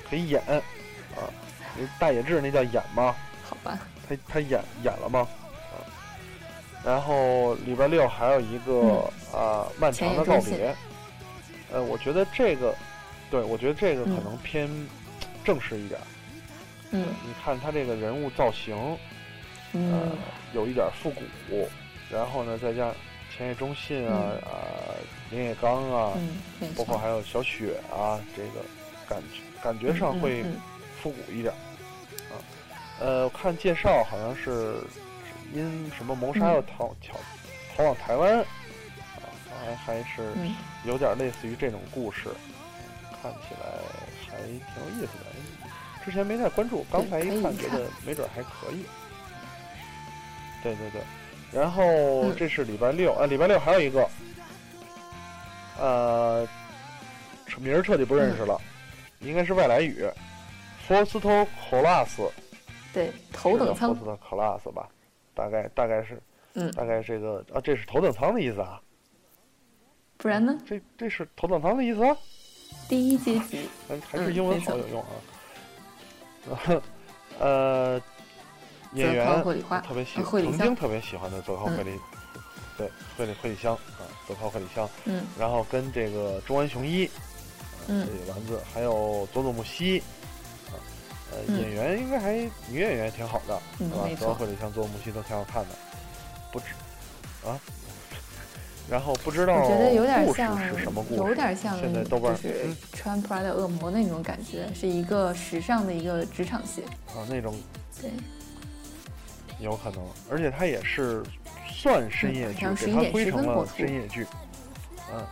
可以演啊。那大野智那叫演吗？好吧。他他演演了吗？啊。然后礼拜六还有一个、啊漫长的告别。呃，我觉得这个，对我觉得这个可嗯能偏正式一点。嗯你看他这个人物造型，呃嗯，有一点复古，然后呢，再加上前野忠信啊、嗯啊林野刚啊，嗯，包括还有小雪啊，这个感觉感觉上会复古一点。啊，呃，我看介绍好像是是因什么谋杀嗯要逃逃逃往台湾，啊，还还是嗯有点类似于这种故事，看起来还挺有意思的。之前没太关注，刚才一看觉得没准还可以。对对对，然后嗯这是礼拜六，啊，礼拜六还有一个，呃，名儿彻底不认识了，应该是外来语 f o r s t o Class，对，头等 f o 舱 r。s t o Class 吧，大概大概是，嗯。大概这个啊，这是头等舱的意思啊，不然呢？这这是头等舱的意思啊。第一阶级。还还是嗯英文好有用啊。呃，演员特别喜呃惠里香。曾经特别喜欢的泽靠惠里，对惠里惠里香啊，泽靠惠里香，嗯。然后跟这个中安雄一，啊嗯。这个丸子，还有佐佐木希，啊，呃，嗯演员应该还女演员也挺好的，嗯没？错泽靠惠里香、佐佐木希都挺好看的，不知啊。然后不知道我觉得有点像是什么故事，有点像现在豆瓣就是嗯穿 Prada 恶魔那种感觉，是一个时尚的一个职场戏。啊那种对，有可能，而且它也是算深夜剧，嗯好像11给它点10归成了深夜剧。嗯，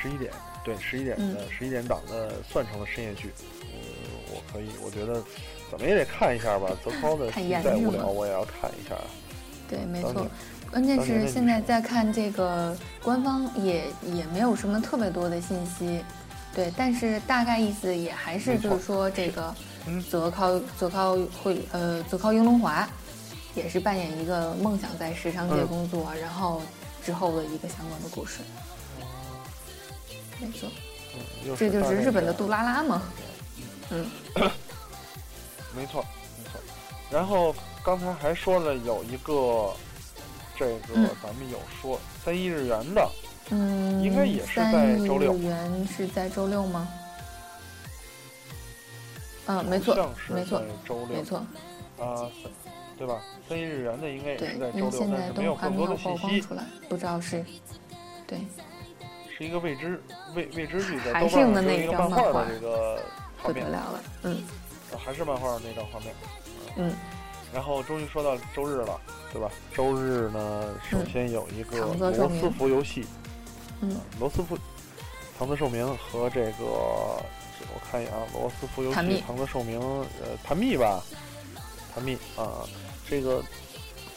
十一点，对，十一点的嗯十一点档的算成了深夜剧。可以，我觉得怎么也得看一下吧。泽涛的太戏再无聊，严肃了我也要看一下。对，没错。关键是现在在看这个官方也也没有什么特别多的信息，对，但是大概意思也还是就是说这个嗯泽靠泽靠会呃泽靠英龙华，也是扮演一个梦想在时尚界嗯工作，然后之后的一个相关的故事。没错，嗯，这就是日本的杜拉拉嘛。嗯 没错，没错。然后刚才还说了有一个，这个嗯咱们有说三一日元的，嗯，应该也是在三亿周六日元是在周六吗？嗯，没错没错，周六没错。啊，三对吧？三一日元的应该也是在，周六，但现在都是没有更多的信息，出来，不知道是，对，是一个未知未未知剧，在还豆瓣的那上只有一个漫画的这个画面。不得，了了，嗯。啊还是漫画那张画面。嗯，然后终于说到周日了，对吧？周日呢，首先有一个罗斯福游戏，嗯，罗斯福、唐泽寿明和这个，我看一眼啊，罗斯福游戏、唐泽寿明，呃，谭密吧，谭密啊，这个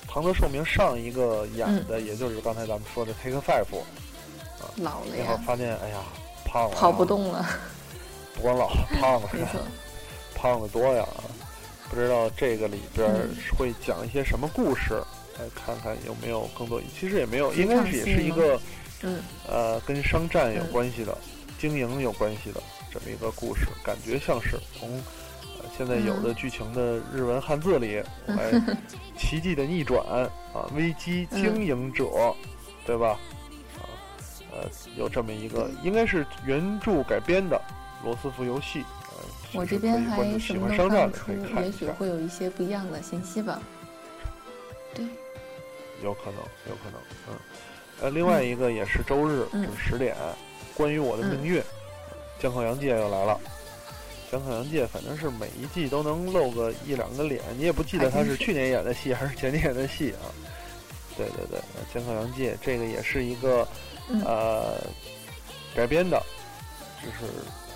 唐泽寿明上一个演嗯。的，也就是刚才咱们说的 Take Five，啊老了那会发现，哎呀，胖了、跑不，动了，不光老了，胖了，没错，胖的多呀！不知道这个里边会讲一些什么故事，来看看有没有更多。其实也没有，应该是也是一个嗯呃跟商战有嗯关系的、经营有关系的这么一个故事，感觉像是从呃现在有的嗯剧情的日文汉字里来 奇迹的逆转啊，危机嗯经营者，对吧？啊，呃，有这么一个，应该是原著改编的罗斯福游戏。呃，我这边还什么欢商战的都看不出。也许会有一些不一样的信息吧。对，有可能，有可能，嗯，呃，另外一个也是周日，嗯是十点，关于我的命运，江口洋介又来了。江口洋介反正是每一季都能露个一两个脸，你也不记得他是是去年演的戏还是前年演的戏啊？对对对，呃江口洋介这个也是一个、嗯呃改编的，就是呃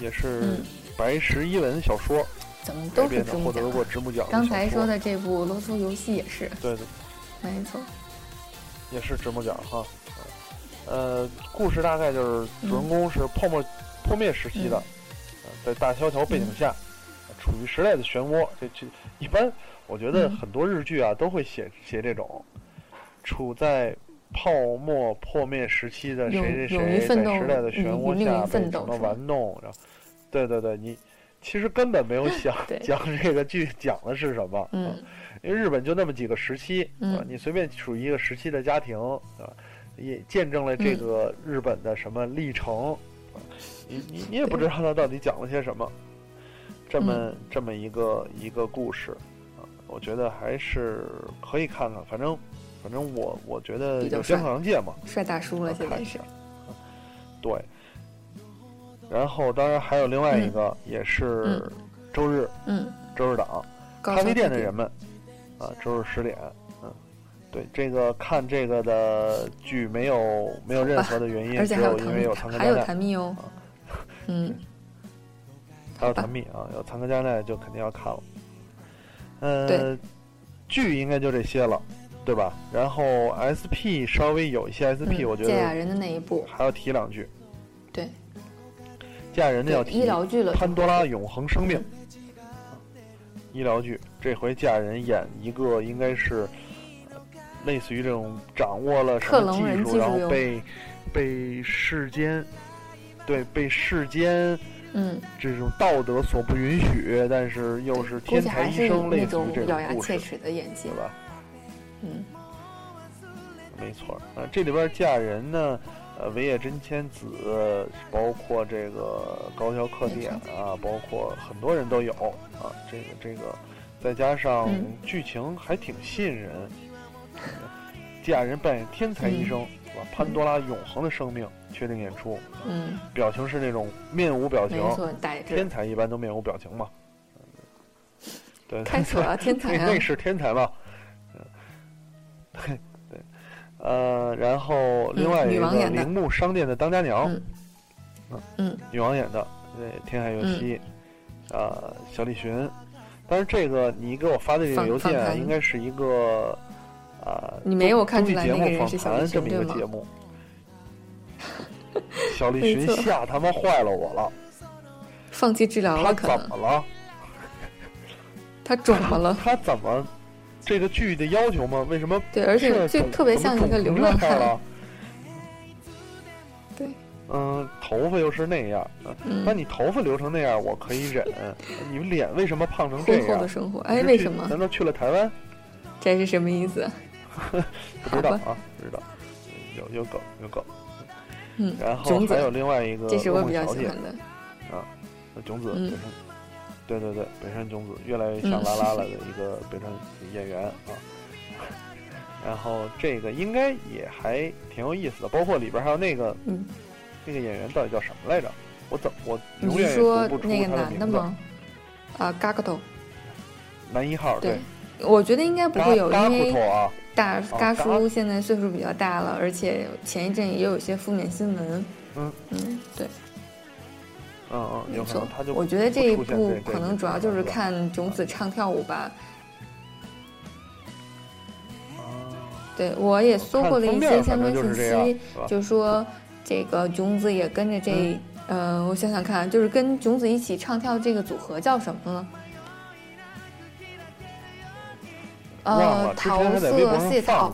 也是嗯白石一文小说怎么都是改编的，直木奖。获得过直木奖刚才说的这部《罗斯游戏》也是，对对。没错。也是直木奖哈。呃，故事大概就是主人公是泡沫破灭时期的，呃在大萧条背景下，处于时代的漩涡。这这一般，我觉得嗯很多日剧啊都会写写这种，处在泡沫破灭时期的谁谁谁在时代的漩涡下被什么玩弄，然后，对对对，你其实根本没有 想讲这个剧讲的是什么，嗯啊因为日本就那么几个时期，嗯啊，你随便处于一个时期的家庭，啊，也见证了这嗯个日本的什么历程，啊你你你也不知道它到底讲了些什么，这么、嗯这么一个一个故事，啊，我觉得还是可以看看，反正反正我我觉得有江帅河洋介嘛，帅大叔了，现在是。对，然后当然还有另外一个，也是嗯周日、嗯，周日档咖啡店的人们啊，周日十点，嗯，对这个看这个的剧没有没有任何的原因，只有因为有残，客还有加奈，谭蜜哦。嗯，还有谭蜜啊，有残客加奈就肯定要看了。嗯，剧应该就这些了，对吧？然后 SP 稍微有一些 SP，、嗯我觉得芥雅人的那一部，还要提两句。对，嫁人的要提对医疗剧了，潘多拉永恒生命，医疗剧，这回嫁人演一个应该是呃类似于这种掌握了什么技术，技术然后被被世间对被世间嗯，这种道德所不允许，但是又是天才医生，类似于这种这咬牙切齿的演技对。吧？嗯，没错，啊，这里边嫁人呢，呃，维野真千子，包括这个高桥克典啊，包括很多人都有啊，这个这个，再加上嗯剧情还挺吸引人。嫁人扮演天才医生，是吧？潘多拉永恒的生命确定演出，嗯，表情是那种面无表情天才一般都面无表情嘛。对，开锁了天才啊那 那！是天才嘛？呃，然后另外嗯一个铃木商店的当家娘，嗯嗯，女王演的，对，天海佑希，呃，小栗旬。但是这个你给我发的这个邮件应该是一个啊，你没有看出来那个人访是小栗谈这么一旬对吗个节目。小栗旬吓他妈坏了我了，放弃治疗了，他怎么了？他肿么了？他怎么这个剧的要求吗？为什么对，而且是就特别像一个流浪汉。。对，嗯，头发又是那样，嗯嗯那你头发留成那样，我可以忍。你们脸为什么胖成这样婚后的？生活，哎，为什么？难道去了台湾？这是什么意思？不知道啊，不知道。有有梗有梗。嗯，然后还有另外一个这是我比较喜欢的。囧子嗯北山，对对对，北山囧子越来越像拉拉了的一个 北山演员啊。然后这个应该也还挺有意思的，包括里边还有那个嗯，那个演员到底叫什么来着？我怎我你永远说那个。男的吗？啊，嘎嘎头。男一号对，我觉得应该不会有，嘎因为大嘎叔现在岁数比较大了，而且前一阵也有一些负面新闻。嗯嗯，对，嗯嗯，没错。我觉得这一部可能主要就是看种子唱跳舞吧。啊对，我也搜过了一些相关信息，就说这个囧子也跟着这，呃，我想想看，就是跟囧子一起唱跳这个组合叫什么呢？呃，桃色谢桃，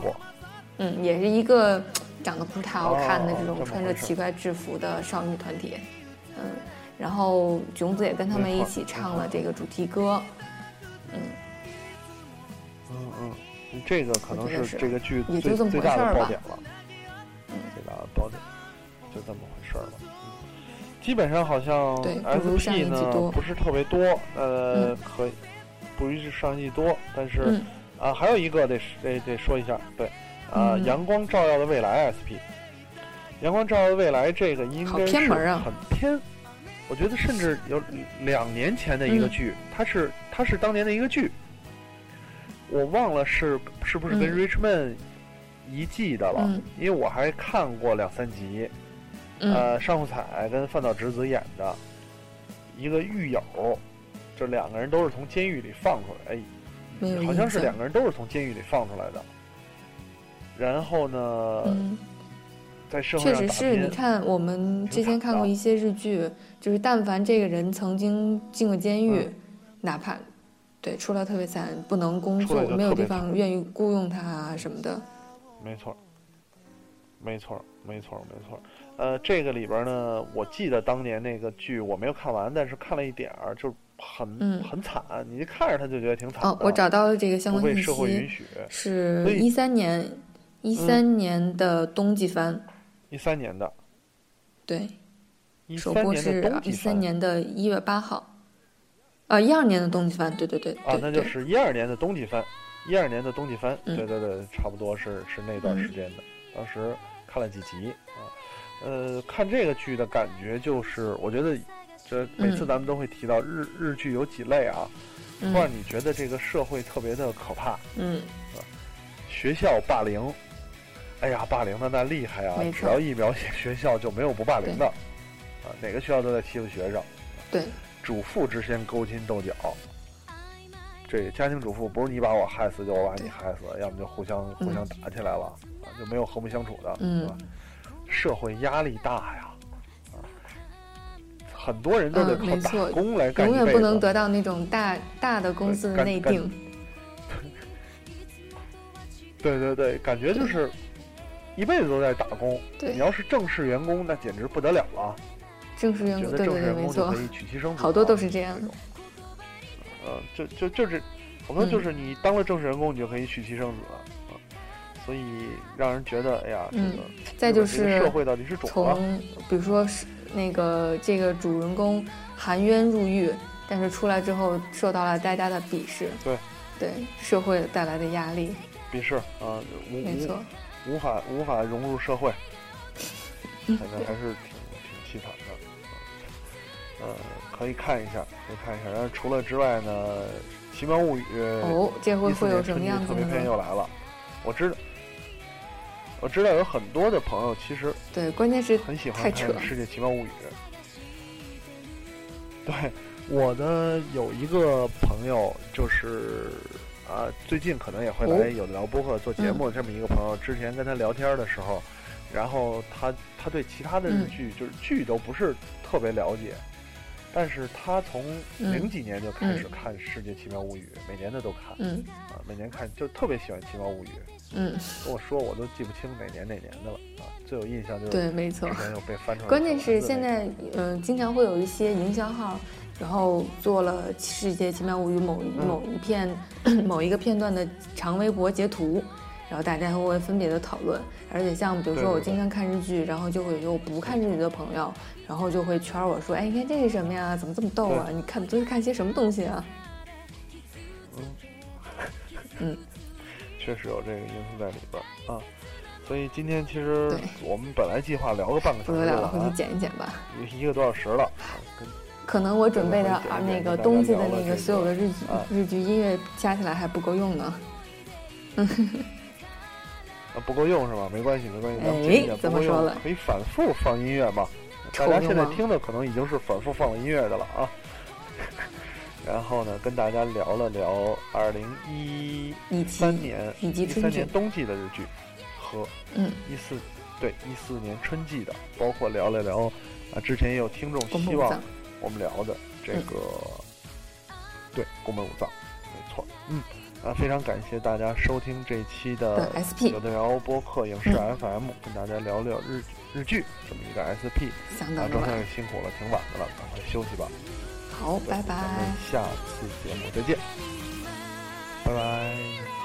嗯，也是一个长得不是太好看的哦这种穿着奇怪制服的少女团体，嗯，然后囧子也跟他们一起唱了这个主题歌，嗯，嗯嗯，这个可能是这个剧最最大的爆点了，嗯最大的爆点就这么回事儿了。嗯基本上好像 SP 呢不是特别多，呃，可以不如上一季多，但是啊，还有一个得得得说一下，对，啊，阳光照耀的未来 SP，阳光照耀的未来这个应该是偏门啊很偏，我觉得甚至有两年前的一个嗯。剧，它是它是当年的一个剧，我忘了是是不是跟嗯。Richman 一季的了，嗯。因为我还看过两三集，嗯。呃，上户彩跟饭岛直子演的一个狱友，这两个人都是从监狱里放出来，好像是两个人都是从监狱里放出来的。然后呢，嗯，在社会确实是你看，我们之前看过一些日剧，就是但凡这个人曾经进过监狱，嗯哪怕对出来特别惨，不能工作，没有地方愿意雇佣他啊什么的。没错，没错，没错，没错。呃，这个里边呢，我记得当年那个剧我没有看完，但是看了一点儿，就很、嗯很惨，你一看着他就觉得挺惨的。哦，我找到了这个相关信不被社会允息，许。是一三年，一三年的冬季番，一三年的，对，一首播三年的是一三年的一月八号，啊，一二年的冬季番，对对对啊，那就，是一二年的冬季番，一二年的冬季番，嗯。对对对，差不多是是那段嗯。时间的。当时看了几集啊，呃，看这个剧的感觉就是，我觉得这每次嗯咱们都会提到日、日剧有几类啊，嗯。会让你觉得这个社会特别的可怕，嗯，学校霸凌。哎呀，霸凌的那厉害啊！没错。只要一描写学校，就没有不霸凌的，啊，哪个学校都在欺负学生。对，主妇之间勾心斗角，这家庭主妇不是你把我害死，就我把你害死，要么就互相互相打起来了，啊，就没有和睦相处的，嗯。对吧？社会压力大呀，啊，很多人都得嗯靠打工来干永远一辈子。不能得到那种大大的公司的内定。对对对，感觉就是 一辈子都在打工。对。你要是正式员工，那简直不得了了。正式员工，对对对，正式员没错。工就可，以娶妻生子，好多都是这样这种。呃，就就就是，我说嗯。就是你当了正式员工，你就可以娶妻生子啊，所以让人觉得，哎呀，这嗯个再就是社会到底是从比如说是那个这个主人公含冤入狱，但是出来之后受到了大家的鄙视，对。对社会带来的压力，鄙视啊，无没错，无无法无法融入社会，反正还是挺挺凄惨的。呃，可以看一下，可以看一下。然后除了之外呢，《奇妙物语》哦，这回会有什么样子特别篇？又来了，我知道，我知道有很多的朋友其实对，关键是很喜欢看《世界奇妙物语》。对，我的有一个朋友就是啊，最近可能也会来哦有的聊播客做节目的这么一个朋友，之前跟他聊天的时候，然后他他对其他的剧、就是剧都不是特别了解。但是他从嗯零几年就开始嗯看《世界奇妙物语》，每年的都看，嗯啊，每年看就特别喜欢《奇妙物语》，嗯，跟我说我都记不清哪年哪年的了啊。最有印象就是对，没错之。前有被翻出来的关键是现在那个，嗯、经常会有一些营销号，然后做了《世界奇妙物语》某一嗯某一片、某一个片段的长微博截图，然后大家会分别的讨论。而且像比如说我经常看日剧，然后就会有不看日剧的朋友，然后就会圈我说：“哎，你看这是什么呀？怎么这么逗啊？你看都是看些什么东西啊嗯 确实有这个因素在里边啊。所以今天其实我们本来计划聊个半个？”小时不得了了，回去，剪一剪吧。一一个多小时了啊。跟可能我准备的啊那个冬季的那个所有的日剧、啊日剧音乐加起来还不够用呢。啊不够用是吧？没关系，没关系，咱怎么说了可以反复放音乐嘛。大家现在听的可能已经是反复放音乐的了啊。然后呢，跟大家聊了聊二零一三年以及一三年冬季的日剧和嗯一四对一四年春季的，包括聊了聊啊，之前也有听众希望。我们聊的这个、对宫本武藏，没错，嗯啊，非常感谢大家收听这期的的 SP 有的聊播客影视嗯 FM，、跟大家聊聊日日剧这么一个 SP 啊，相当周先生。辛苦了，挺晚的了，赶快休息吧。好，拜拜咱们。下次节目再见，拜拜。